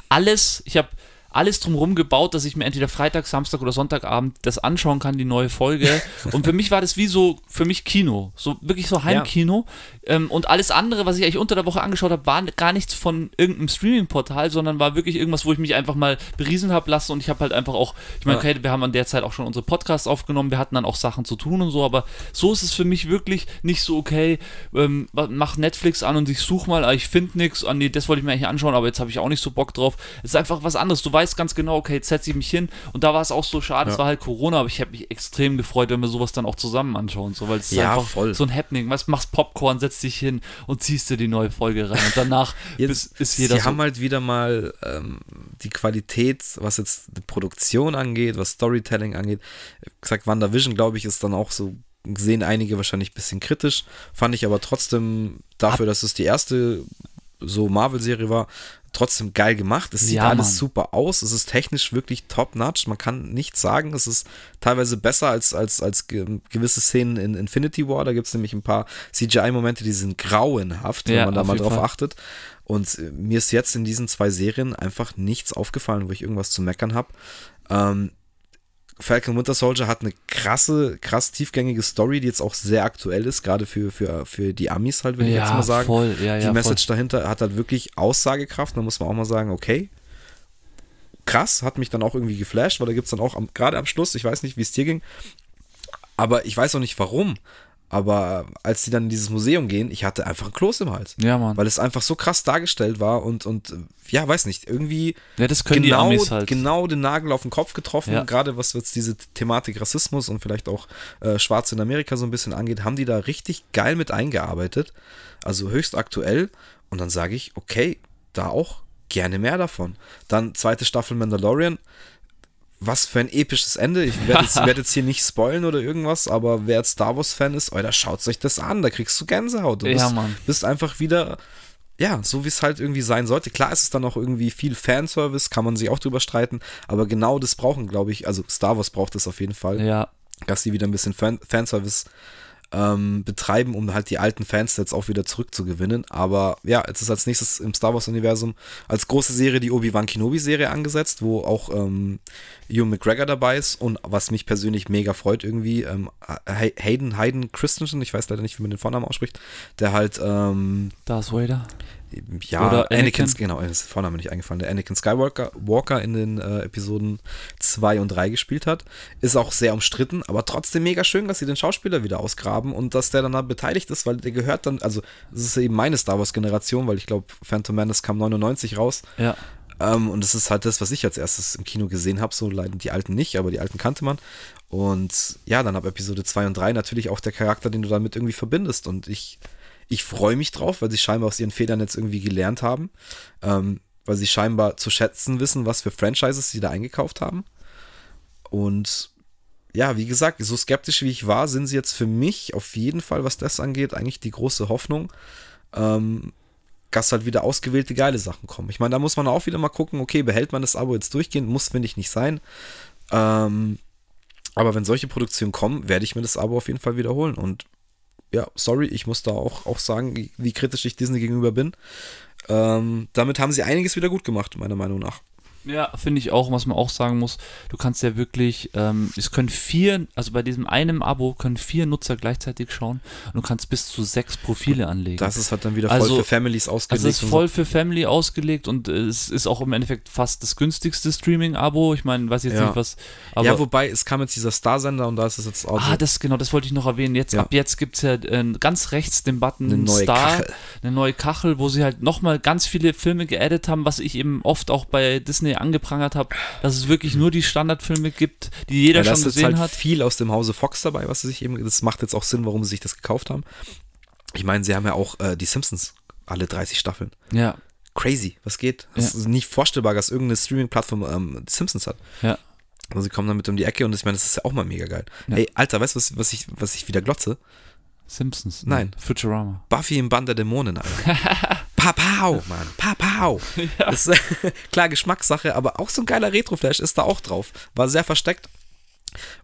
Speaker 2: alles, ich habe alles drumherum gebaut, dass ich mir entweder Freitag, Samstag oder Sonntagabend das anschauen kann, die neue Folge. Und für mich war das wie so, für mich Kino. So wirklich so Heimkino. Ja. Ähm, und alles andere, was ich eigentlich unter der Woche angeschaut habe, war gar nichts von irgendeinem Streaming-Portal, sondern war wirklich irgendwas, wo ich mich einfach mal beriesen habe lassen. Und ich habe halt einfach auch, ich meine, okay, wir haben an der Zeit auch schon unsere Podcasts aufgenommen, wir hatten dann auch Sachen zu tun und so, aber so ist es für mich wirklich nicht so, okay, ähm, mach Netflix an und ich suche mal, ah, ich finde nichts, ah, nee, das wollte ich mir eigentlich anschauen, aber jetzt habe ich auch nicht so Bock drauf. Es ist einfach was anderes. Du weißt, weiß ganz genau, okay, jetzt setze ich mich hin. Und da war es auch so schade, ja. es war halt Corona, aber ich habe mich extrem gefreut, wenn wir sowas dann auch zusammen anschauen. So, weil es ja, einfach voll. so ein Happening. Weißt, machst Popcorn, setzt dich hin und ziehst dir die neue Folge rein. Und danach
Speaker 1: jetzt, ist jeder. Sie so haben halt wieder mal ähm, die Qualität, was jetzt die Produktion angeht, was Storytelling angeht. Ich gesagt, WandaVision, glaube ich, ist dann auch so sehen einige wahrscheinlich ein bisschen kritisch, fand ich aber trotzdem dafür, dass es die erste so Marvel-Serie war, trotzdem geil gemacht. Es sieht ja, alles Mann. super aus. Es ist technisch wirklich top-notch. Man kann nichts sagen. Es ist teilweise besser als, als, als gewisse Szenen in Infinity War. Da gibt es nämlich ein paar CGI-Momente, die sind grauenhaft, ja, wenn man da mal drauf Fall. achtet. Und äh, mir ist jetzt in diesen zwei Serien einfach nichts aufgefallen, wo ich irgendwas zu meckern habe. Ähm, Falcon Winter Soldier hat eine krasse, krass tiefgängige Story, die jetzt auch sehr aktuell ist, gerade für, für, für die Amis halt, würde ich jetzt mal sagen.
Speaker 2: Voll. Ja,
Speaker 1: die
Speaker 2: ja,
Speaker 1: Message voll. dahinter hat halt wirklich Aussagekraft. Da muss man auch mal sagen, okay, krass, hat mich dann auch irgendwie geflasht, weil da gibt es dann auch gerade am Schluss, ich weiß nicht, wie es dir ging, aber ich weiß auch nicht warum, aber als sie dann in dieses Museum gehen, ich hatte einfach ein Kloß im Hals.
Speaker 2: Ja, Mann.
Speaker 1: Weil es einfach so krass dargestellt war und, und ja, weiß nicht, irgendwie
Speaker 2: ja, das können
Speaker 1: genau,
Speaker 2: die Amis halt.
Speaker 1: genau den Nagel auf den Kopf getroffen. Ja. Gerade was jetzt diese Thematik Rassismus und vielleicht auch äh, Schwarze in Amerika so ein bisschen angeht, haben die da richtig geil mit eingearbeitet. Also höchst aktuell. Und dann sage ich, okay, da auch gerne mehr davon. Dann zweite Staffel Mandalorian was für ein episches Ende. Ich werde jetzt, werd jetzt, hier nicht spoilen oder irgendwas, aber wer jetzt Star Wars-Fan ist, Alter, schaut euch das an, da kriegst du Gänsehaut. Du
Speaker 2: ja,
Speaker 1: bist,
Speaker 2: Mann.
Speaker 1: bist einfach wieder, ja, so wie es halt irgendwie sein sollte. Klar ist es dann auch irgendwie viel Fanservice, kann man sich auch drüber streiten, aber genau das brauchen, glaube ich, also Star Wars braucht das auf jeden Fall.
Speaker 2: Ja.
Speaker 1: Dass sie wieder ein bisschen Fan Fanservice ähm, betreiben, um halt die alten Fans jetzt auch wieder zurückzugewinnen. Aber ja, jetzt ist als nächstes im Star Wars-Universum als große Serie die Obi-Wan Kenobi-Serie angesetzt, wo auch ähm, Ewan McGregor dabei ist und was mich persönlich mega freut irgendwie, ähm, Hayden, Hayden Christensen, ich weiß leider nicht, wie man den Vornamen ausspricht, der halt ähm,
Speaker 2: Darth Vader
Speaker 1: ja, Oder Anakin, Anakin genau, ist Vorname nicht eingefallen, der Anakin Skywalker Walker in den äh, Episoden 2 und 3 gespielt hat, ist auch sehr umstritten, aber trotzdem mega schön, dass sie den Schauspieler wieder ausgraben und dass der dann da beteiligt ist, weil der gehört dann, also das ist eben meine Star Wars Generation, weil ich glaube Phantom Menace kam 99 raus.
Speaker 2: Ja.
Speaker 1: Ähm, und das ist halt das, was ich als erstes im Kino gesehen habe, so leiden die alten nicht, aber die alten kannte man. Und ja, dann ab Episode 2 und 3 natürlich auch der Charakter, den du damit irgendwie verbindest und ich ich freue mich drauf, weil sie scheinbar aus ihren Fehlern jetzt irgendwie gelernt haben. Ähm, weil sie scheinbar zu schätzen wissen, was für Franchises sie da eingekauft haben. Und ja, wie gesagt, so skeptisch wie ich war, sind sie jetzt für mich auf jeden Fall, was das angeht, eigentlich die große Hoffnung, ähm, dass halt wieder ausgewählte geile Sachen kommen. Ich meine, da muss man auch wieder mal gucken, okay, behält man das Abo jetzt durchgehend? Muss, finde ich, nicht sein. Ähm, aber wenn solche Produktionen kommen, werde ich mir das Abo auf jeden Fall wiederholen. Und ja, sorry, ich muss da auch, auch sagen, wie kritisch ich Disney gegenüber bin. Ähm, damit haben sie einiges wieder gut gemacht, meiner Meinung nach.
Speaker 2: Ja, finde ich auch, was man auch sagen muss, du kannst ja wirklich, ähm, es können vier, also bei diesem einen Abo können vier Nutzer gleichzeitig schauen und du kannst bis zu sechs Profile anlegen.
Speaker 1: Das ist halt dann wieder voll also, für Families ausgelegt.
Speaker 2: Das ist voll so. für Family ausgelegt und es ist auch im Endeffekt fast das günstigste Streaming-Abo. Ich meine, weiß jetzt
Speaker 1: ja.
Speaker 2: nicht was.
Speaker 1: ja, wobei es kam jetzt dieser Star-Sender und da ist es jetzt
Speaker 2: auch. Ah, das genau, das wollte ich noch erwähnen. Jetzt, ja. ab jetzt gibt es ja äh, ganz rechts den Button eine neue Star, Kachel. eine neue Kachel, wo sie halt nochmal ganz viele Filme geaddet haben, was ich eben oft auch bei Disney Disney angeprangert habe, dass es wirklich nur die Standardfilme gibt, die jeder
Speaker 1: Ja,
Speaker 2: schon gesehen
Speaker 1: halt
Speaker 2: hat.
Speaker 1: viel aus dem Hause Fox dabei, was sie sich eben, das macht jetzt auch Sinn, warum sie sich das gekauft haben. Ich meine, sie haben ja auch äh, die Simpsons, alle 30 Staffeln.
Speaker 2: Ja,
Speaker 1: Crazy, was geht? Das
Speaker 2: Ja.
Speaker 1: ist nicht vorstellbar, dass irgendeine Streaming-Plattform ähm, die Simpsons hat.
Speaker 2: ja.
Speaker 1: Also sie kommen damit um die Ecke und ich meine, das ist ja auch mal mega geil.
Speaker 2: Ja.
Speaker 1: Ey, Alter, weißt du, was, was, ich, was ich wieder glotze?
Speaker 2: Simpsons.
Speaker 1: Nein.
Speaker 2: Futurama.
Speaker 1: Buffy im Band der Dämonen, Alter. Papau, Mann. Papau. Das ist klar Geschmackssache, aber auch so ein geiler Retro-Flash ist da auch drauf. War sehr versteckt.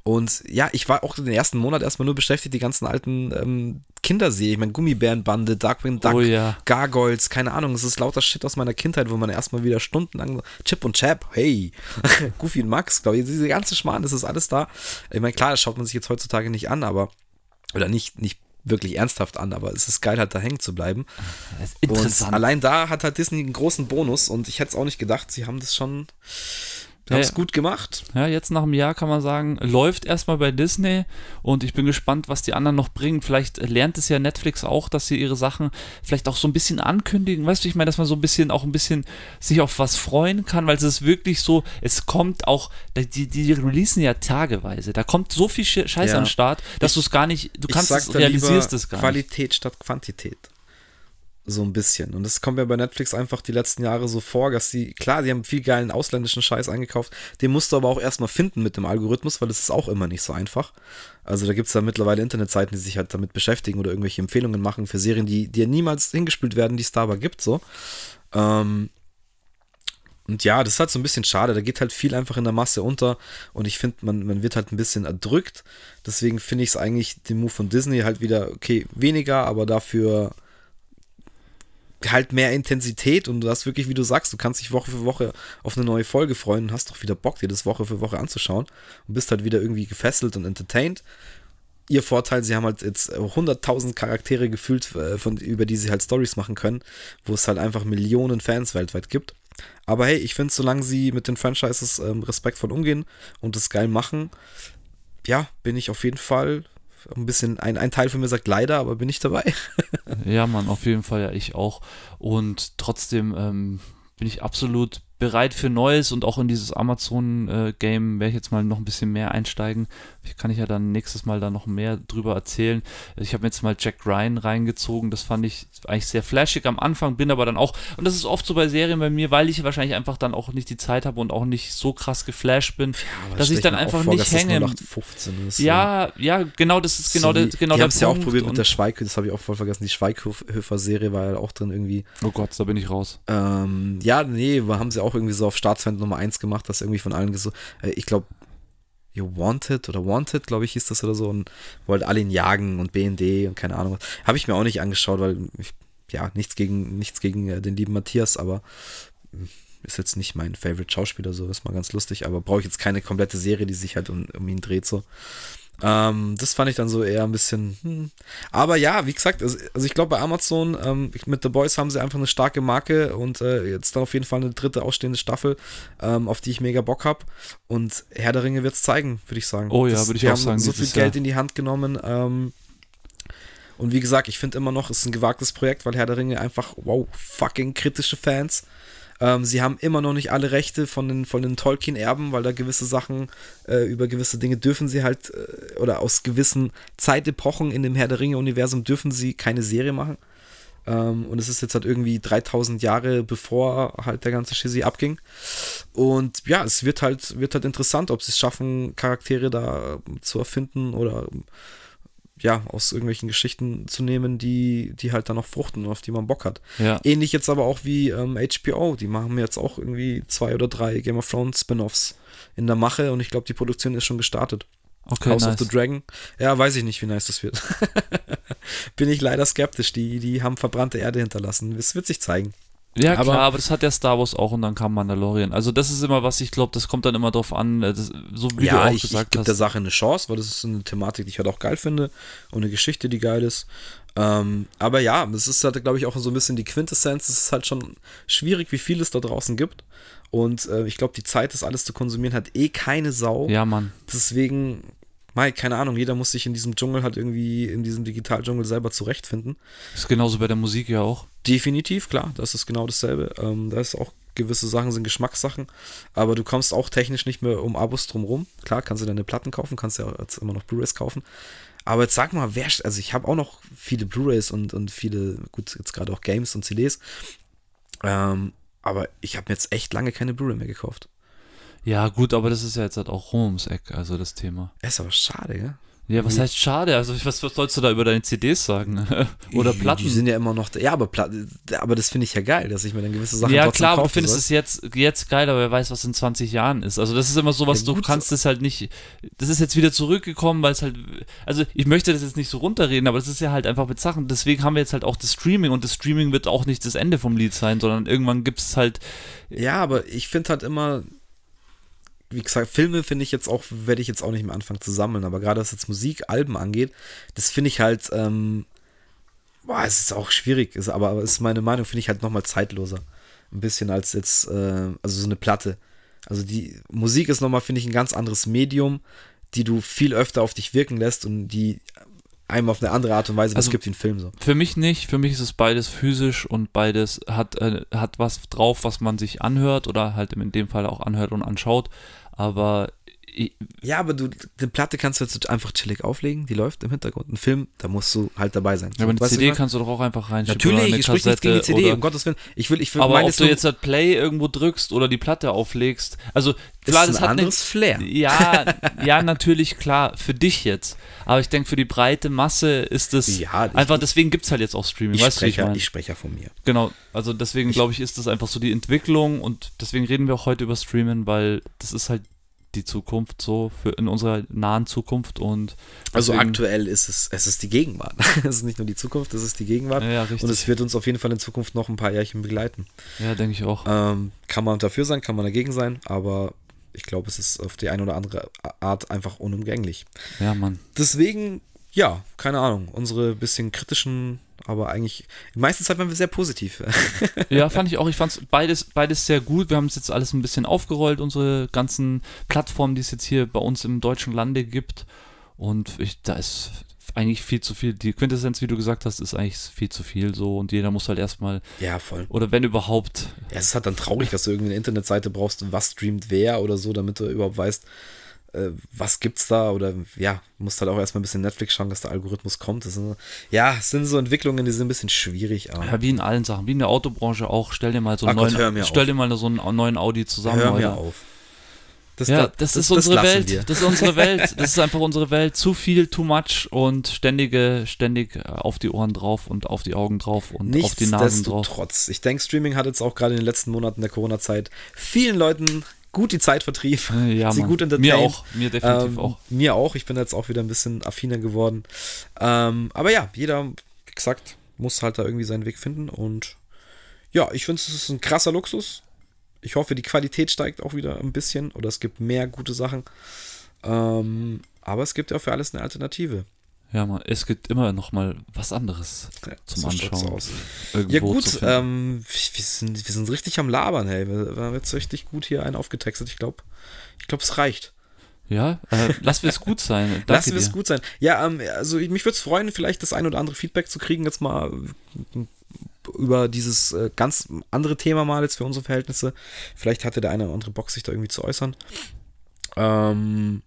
Speaker 1: Und ja, ich war auch den ersten Monat erstmal nur beschäftigt, die ganzen alten ähm, Kinderserien. Ich meine, Gummibärenbande, Darkwing Duck,
Speaker 2: Oh ja.
Speaker 1: Gargoyles, keine Ahnung. Es ist lauter Shit aus meiner Kindheit, wo man erstmal wieder stundenlang Chip und Chap, hey, Goofy und Max, glaube ich, diese ganze Schmarrn, das ist alles da. Ich meine, klar, das schaut man sich jetzt heutzutage nicht an, aber, oder nicht, nicht wirklich ernsthaft an, aber es ist geil, halt da hängen zu bleiben.
Speaker 2: Ist
Speaker 1: Und
Speaker 2: interessant.
Speaker 1: allein da hat halt Disney einen großen Bonus und ich hätte es auch nicht gedacht, sie haben das schon, haben es
Speaker 2: Ja.
Speaker 1: gut gemacht.
Speaker 2: Ja, jetzt nach einem Jahr kann man sagen, läuft erstmal bei Disney und ich bin gespannt, was die anderen noch bringen. Vielleicht lernt es ja Netflix auch, dass sie ihre Sachen vielleicht auch so ein bisschen ankündigen. Weißt du, ich meine, dass man so ein bisschen auch ein bisschen sich auf was freuen kann, weil es ist wirklich so, es kommt auch, die, die releasen ja tageweise. Da kommt so viel Sche- Scheiß
Speaker 1: Ja.
Speaker 2: an den Start, dass du es gar nicht, du kannst es, realisierst es gar nicht.
Speaker 1: Qualität statt Quantität. So ein bisschen. Und das kommt mir bei Netflix einfach die letzten Jahre so vor, dass sie, klar, die haben viel geilen ausländischen Scheiß eingekauft, den musst du aber auch erstmal finden mit dem Algorithmus, weil das ist auch immer nicht so einfach. Also da gibt es da mittlerweile Internetseiten, die sich halt damit beschäftigen oder irgendwelche Empfehlungen machen für Serien, die dir niemals hingespielt werden, die es da aber gibt, so. Ähm, und ja, das ist halt so ein bisschen schade. Da geht halt viel einfach in der Masse unter. Und ich finde, man, man wird halt ein bisschen erdrückt. Deswegen finde ich es eigentlich, den Move von Disney halt wieder, okay, weniger, aber dafür halt mehr Intensität. Und du hast wirklich, wie du sagst, du kannst dich Woche für Woche auf eine neue Folge freuen und hast doch wieder Bock, dir das Woche für Woche anzuschauen. Und bist halt wieder irgendwie gefesselt und entertained. Ihr Vorteil, sie haben halt jetzt 100.000 Charaktere gefühlt, äh, von, über die sie halt Stories machen können, wo es halt einfach Millionen Fans weltweit gibt. Aber hey, ich finde, solange sie mit den Franchises ähm, respektvoll umgehen und es geil machen, ja, bin ich auf jeden Fall ein bisschen, ein, ein Teil von mir sagt leider, aber bin ich dabei.
Speaker 2: Ja, Mann, auf jeden Fall, ja, ich auch. Und trotzdem ähm, bin ich absolut bereit für Neues und auch in dieses Amazon-Game werde ich jetzt mal noch ein bisschen mehr einsteigen. Ich kann ich ja dann nächstes Mal da noch mehr drüber erzählen. Ich habe mir jetzt mal Jack Ryan reingezogen, das fand ich eigentlich sehr flashig am Anfang, bin aber dann auch, und das ist oft so bei Serien bei mir, weil ich wahrscheinlich einfach dann auch nicht die Zeit habe und auch nicht so krass geflasht bin, dass ich dann einfach nicht hänge. im-
Speaker 1: 0815 ist,
Speaker 2: Ja, ja, genau, das ist genau,
Speaker 1: so
Speaker 2: der,
Speaker 1: wie-
Speaker 2: genau
Speaker 1: die
Speaker 2: der
Speaker 1: haben es ja auch
Speaker 2: Punkt
Speaker 1: probiert mit der Schweighöfer, das habe ich auch voll vergessen. Die Schweighöfer-Serie war ja auch drin irgendwie.
Speaker 2: Oh Gott, da bin ich raus.
Speaker 1: Ähm, ja, nee, wir haben sie auch irgendwie so auf Staatsfan Nummer 1 gemacht, dass irgendwie von allen so, äh, ich glaube, You Wanted oder Wanted, glaube ich, hieß das oder so, und wollte alle ihn jagen und BND und keine Ahnung. Habe ich mir auch nicht angeschaut, weil ich, ja, nichts gegen, nichts gegen äh, den lieben Matthias, aber mm, ist jetzt nicht mein Favorite Schauspieler, so ist mal ganz lustig, aber brauche ich jetzt keine komplette Serie, die sich halt um, um ihn dreht, so. Ähm, das fand ich dann so eher ein bisschen. Hm. Aber ja, wie gesagt, also, also ich glaube bei Amazon ähm, mit The Boys haben sie einfach eine starke Marke und äh, jetzt dann auf jeden Fall eine dritte ausstehende Staffel, ähm, auf die ich mega Bock habe. Und Herr der Ringe wird es zeigen, würde ich sagen.
Speaker 2: Oh ja, würde ich auch
Speaker 1: haben
Speaker 2: sagen,
Speaker 1: So viel Geld
Speaker 2: Jahr.
Speaker 1: in die Hand genommen. Ähm, und wie gesagt, ich finde immer noch, es ist ein gewagtes Projekt, weil Herr der Ringe einfach, wow, fucking kritische Fans. Ähm, sie haben immer noch nicht alle Rechte von den, von den Tolkien-Erben, weil da gewisse Sachen, äh, über gewisse Dinge dürfen sie halt, äh, oder aus gewissen Zeitepochen in dem Herr der Ringe-Universum dürfen sie keine Serie machen. Ähm, und es ist jetzt halt irgendwie 3000 Jahre bevor halt der ganze Shizzy abging. Und ja, es wird halt, wird halt interessant, ob sie es schaffen, Charaktere da zu erfinden oder ja, aus irgendwelchen Geschichten zu nehmen, die, die halt dann noch fruchten und auf die man Bock hat.
Speaker 2: Ja.
Speaker 1: Ähnlich jetzt aber auch wie ähm, HBO, die machen jetzt auch irgendwie zwei oder drei Game of Thrones Spin-offs in der Mache und ich glaube, die Produktion ist schon gestartet.
Speaker 2: Okay,
Speaker 1: House
Speaker 2: nice.
Speaker 1: of the Dragon. Ja, weiß ich nicht, wie nice das wird. Bin ich leider skeptisch. Die, die haben verbrannte Erde hinterlassen. Es wird sich zeigen.
Speaker 2: Ja,
Speaker 1: Aber-
Speaker 2: klar, aber das hat ja Star Wars auch und dann kam Mandalorian. Also das ist immer was, ich glaube, das kommt dann immer drauf an, äh, das, so wie du
Speaker 1: ja,
Speaker 2: auch
Speaker 1: ich, ich
Speaker 2: gesagt
Speaker 1: gebe der. Sache eine Chance, weil das ist eine Thematik, die ich halt auch geil finde und eine Geschichte, die geil ist. Ähm, aber ja, das ist halt, glaube ich, auch so ein bisschen die Quintessenz. Es ist halt schon schwierig, wie viel es da draußen gibt. Und äh, ich glaube, die Zeit, das alles zu konsumieren, hat eh keine Sau.
Speaker 2: Ja, Mann.
Speaker 1: Deswegen, Mike, keine Ahnung, jeder muss sich in diesem Dschungel halt irgendwie, in diesem Digitaldschungel selber zurechtfinden.
Speaker 2: Ist genauso bei der Musik ja auch.
Speaker 1: Definitiv, klar, das ist genau dasselbe. Ähm, da ist auch gewisse Sachen sind Geschmackssachen, aber du kommst auch technisch nicht mehr um Abos drumrum. Klar, kannst du deine Platten kaufen, kannst ja jetzt immer noch Blu-rays kaufen. Aber jetzt sag mal, wer, also ich habe auch noch viele Blu-rays und, und viele, gut, jetzt gerade auch Games und CDs. Ähm, aber ich habe mir jetzt echt lange keine Blu-ray mehr gekauft.
Speaker 2: Ja, gut, aber das ist ja jetzt halt auch rum ums Eck, also das Thema.
Speaker 1: Ist aber schade, gell?
Speaker 2: Ja, was heißt schade? Also, was, was sollst du da über deine CDs sagen? Oder Platten?
Speaker 1: Die sind ja immer noch, da. ja, aber, Pla aber das finde ich ja geil, dass ich mir dann gewisse Sachen
Speaker 2: Ja, klar, aber du findest
Speaker 1: soll.
Speaker 2: es jetzt, jetzt geil, aber wer weiß, was in 20 Jahren ist. Also, das ist immer so was,
Speaker 1: Ja,
Speaker 2: du kannst es halt nicht. Das ist jetzt wieder zurückgekommen, weil es halt. Also, ich möchte das jetzt nicht so runterreden, aber das ist ja halt einfach mit Sachen. Deswegen haben wir jetzt halt auch das Streaming und das Streaming wird auch nicht das Ende vom Lied sein, sondern irgendwann gibt es halt.
Speaker 1: Ja, aber ich finde halt immer, wie gesagt, Filme finde ich jetzt auch, werde ich jetzt auch nicht mehr anfangen zu sammeln, aber gerade was jetzt Musik, Alben angeht, das finde ich halt, ähm, boah, es ist auch schwierig, ist, aber, aber ist meine Meinung, finde ich halt nochmal zeitloser. Ein bisschen als jetzt, äh, also so eine Platte. Also die Musik ist nochmal, finde ich, ein ganz anderes Medium, die du viel öfter auf dich wirken lässt und die einem auf eine andere Art und Weise was
Speaker 2: Also-
Speaker 1: gibt wie ein Film so.
Speaker 2: Für mich nicht. Für mich ist es beides physisch und beides hat, äh, hat was drauf, was man sich anhört oder halt in dem Fall auch anhört und anschaut. Aber
Speaker 1: Ja, aber du, eine Platte kannst du jetzt einfach chillig auflegen, die läuft im Hintergrund. Ein Film, da musst du halt dabei sein.
Speaker 2: ja, aber eine
Speaker 1: Weißt du,
Speaker 2: CD
Speaker 1: ich
Speaker 2: kannst du doch auch einfach reinschieben.
Speaker 1: Natürlich, ich spreche nichts gegen die CD, um Gottes Willen. Ich will, ich will
Speaker 2: Aber ob du jetzt halt Play irgendwo drückst oder die Platte auflegst, also klar,
Speaker 1: ist
Speaker 2: das
Speaker 1: ein
Speaker 2: hat
Speaker 1: anderes Flair.
Speaker 2: ja, ja, natürlich, klar, für dich jetzt. Aber ich denke, für die breite Masse ist es
Speaker 1: Ja, ich-
Speaker 2: einfach, deswegen gibt es halt jetzt auch Streaming,
Speaker 1: Ich
Speaker 2: weißt du, ich
Speaker 1: spreche, ja-
Speaker 2: meine?
Speaker 1: ich spreche ja von mir.
Speaker 2: Genau, also deswegen glaube ich, ist das einfach so die Entwicklung und deswegen reden wir auch heute über Streamen, weil das ist halt die Zukunft so für in unserer nahen Zukunft und
Speaker 1: Also aktuell ist es, es ist die Gegenwart. es ist nicht nur die Zukunft, es ist die Gegenwart.
Speaker 2: Ja, ja, richtig.
Speaker 1: Und es wird uns auf jeden Fall in Zukunft noch ein paar Jährchen begleiten.
Speaker 2: Ja, denke ich auch.
Speaker 1: Ähm, kann man dafür sein, kann man dagegen sein, aber ich glaube, es ist auf die eine oder andere Art einfach unumgänglich.
Speaker 2: Ja, Mann.
Speaker 1: Deswegen, ja, keine Ahnung, unsere bisschen kritischen, aber eigentlich, meistens halt waren wir sehr positiv.
Speaker 2: Ja, fand ich auch. Ich fand beides, beides sehr gut. Wir haben es jetzt alles ein bisschen aufgerollt, unsere ganzen Plattformen, die es jetzt hier bei uns im deutschen Lande gibt. Und ich, da ist eigentlich viel zu viel. Die Quintessenz, wie du gesagt hast, ist eigentlich viel zu viel so. Und jeder muss halt erstmal,
Speaker 1: ja, voll.
Speaker 2: oder wenn überhaupt,
Speaker 1: Ja, es ist halt dann traurig, dass du irgendwie eine Internetseite brauchst, was streamt wer oder so, damit du überhaupt weißt, äh, was gibt's da oder ja, musst halt auch erstmal ein bisschen Netflix schauen, dass der Algorithmus kommt. Das sind, ja, es sind so Entwicklungen, die sind ein bisschen schwierig, aber
Speaker 2: ja, wie in allen Sachen, wie in der Autobranche auch, stell dir mal so einen
Speaker 1: Ach Gott,
Speaker 2: neuen, stell
Speaker 1: auf.
Speaker 2: dir mal so einen neuen Audi zusammen.
Speaker 1: hör mir
Speaker 2: Alter.
Speaker 1: auf. Das,
Speaker 2: Ja,
Speaker 1: da-
Speaker 2: das, ist unsere
Speaker 1: lassen
Speaker 2: Welt.
Speaker 1: wir.
Speaker 2: Das ist unsere Welt. Das ist einfach unsere Welt. Zu viel, too much und ständige, ständig äh, auf die Ohren drauf und auf die Augen drauf und auf die Nasen drauf.
Speaker 1: Nichtsdestotrotz, ich denke, Streaming hat jetzt auch gerade in den letzten Monaten der Corona-Zeit vielen Leuten gut die Zeit vertrieben.
Speaker 2: Äh, Ja,
Speaker 1: sie
Speaker 2: Mann.
Speaker 1: gut entertained.
Speaker 2: Mir auch. Mir definitiv
Speaker 1: Ähm,
Speaker 2: auch.
Speaker 1: Mir auch. Ich bin jetzt auch wieder ein bisschen affiner geworden. Ähm, aber ja, jeder, wie gesagt, muss halt da irgendwie seinen Weg finden. Und ja, ich finde, es ist ein krasser Luxus. Ich hoffe, die Qualität steigt auch wieder ein bisschen oder es gibt mehr gute Sachen. Ähm, aber es gibt ja für alles eine Alternative.
Speaker 2: Ja, Mann. Es gibt immer noch mal was anderes
Speaker 1: Ja,
Speaker 2: zum
Speaker 1: so
Speaker 2: Anschauen.
Speaker 1: Ja gut, ähm, wir, sind, wir sind richtig am Labern, hey. Wir, haben jetzt richtig gut hier einen aufgetextet. Ich glaube, ich glaube, es reicht.
Speaker 2: ja, äh, lass wir es gut sein. Danke
Speaker 1: Lassen wir es gut sein. Ja, ähm, also ich, mich würde es freuen, vielleicht das ein oder andere Feedback zu kriegen, jetzt mal äh, über dieses äh, ganz andere Thema mal jetzt für unsere Verhältnisse. Vielleicht hatte der eine oder andere Bock, sich da irgendwie zu äußern. Ähm,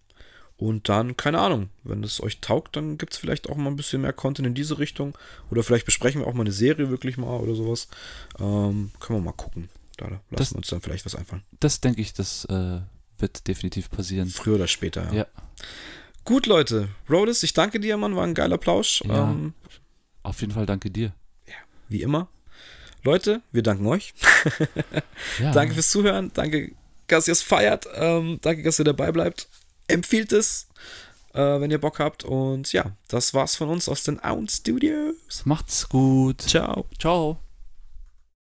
Speaker 1: und dann, keine Ahnung, wenn es euch taugt, dann gibt es vielleicht auch mal ein bisschen mehr Content in diese Richtung. Oder vielleicht besprechen wir auch mal eine Serie wirklich mal oder sowas. Ähm, können wir mal gucken. Da lassen
Speaker 2: Das-
Speaker 1: wir uns dann vielleicht was einfallen.
Speaker 2: Das denke ich, das äh, wird definitiv passieren.
Speaker 1: Früher oder später, ja.
Speaker 2: Ja.
Speaker 1: Gut, Leute. Rhodes, ich danke dir, Mann. War ein geiler Plausch.
Speaker 2: Ja.
Speaker 1: Ähm,
Speaker 2: Auf jeden Fall danke dir.
Speaker 1: wie immer. Leute, wir danken euch.
Speaker 2: Ja.
Speaker 1: Danke fürs Zuhören. Danke, dass ihr es feiert. Ähm, danke, dass ihr dabei bleibt. Empfiehlt es, äh, wenn ihr Bock habt. Und ja, das war's von uns aus den Own Studios.
Speaker 2: Macht's gut.
Speaker 1: Ciao.
Speaker 2: Ciao.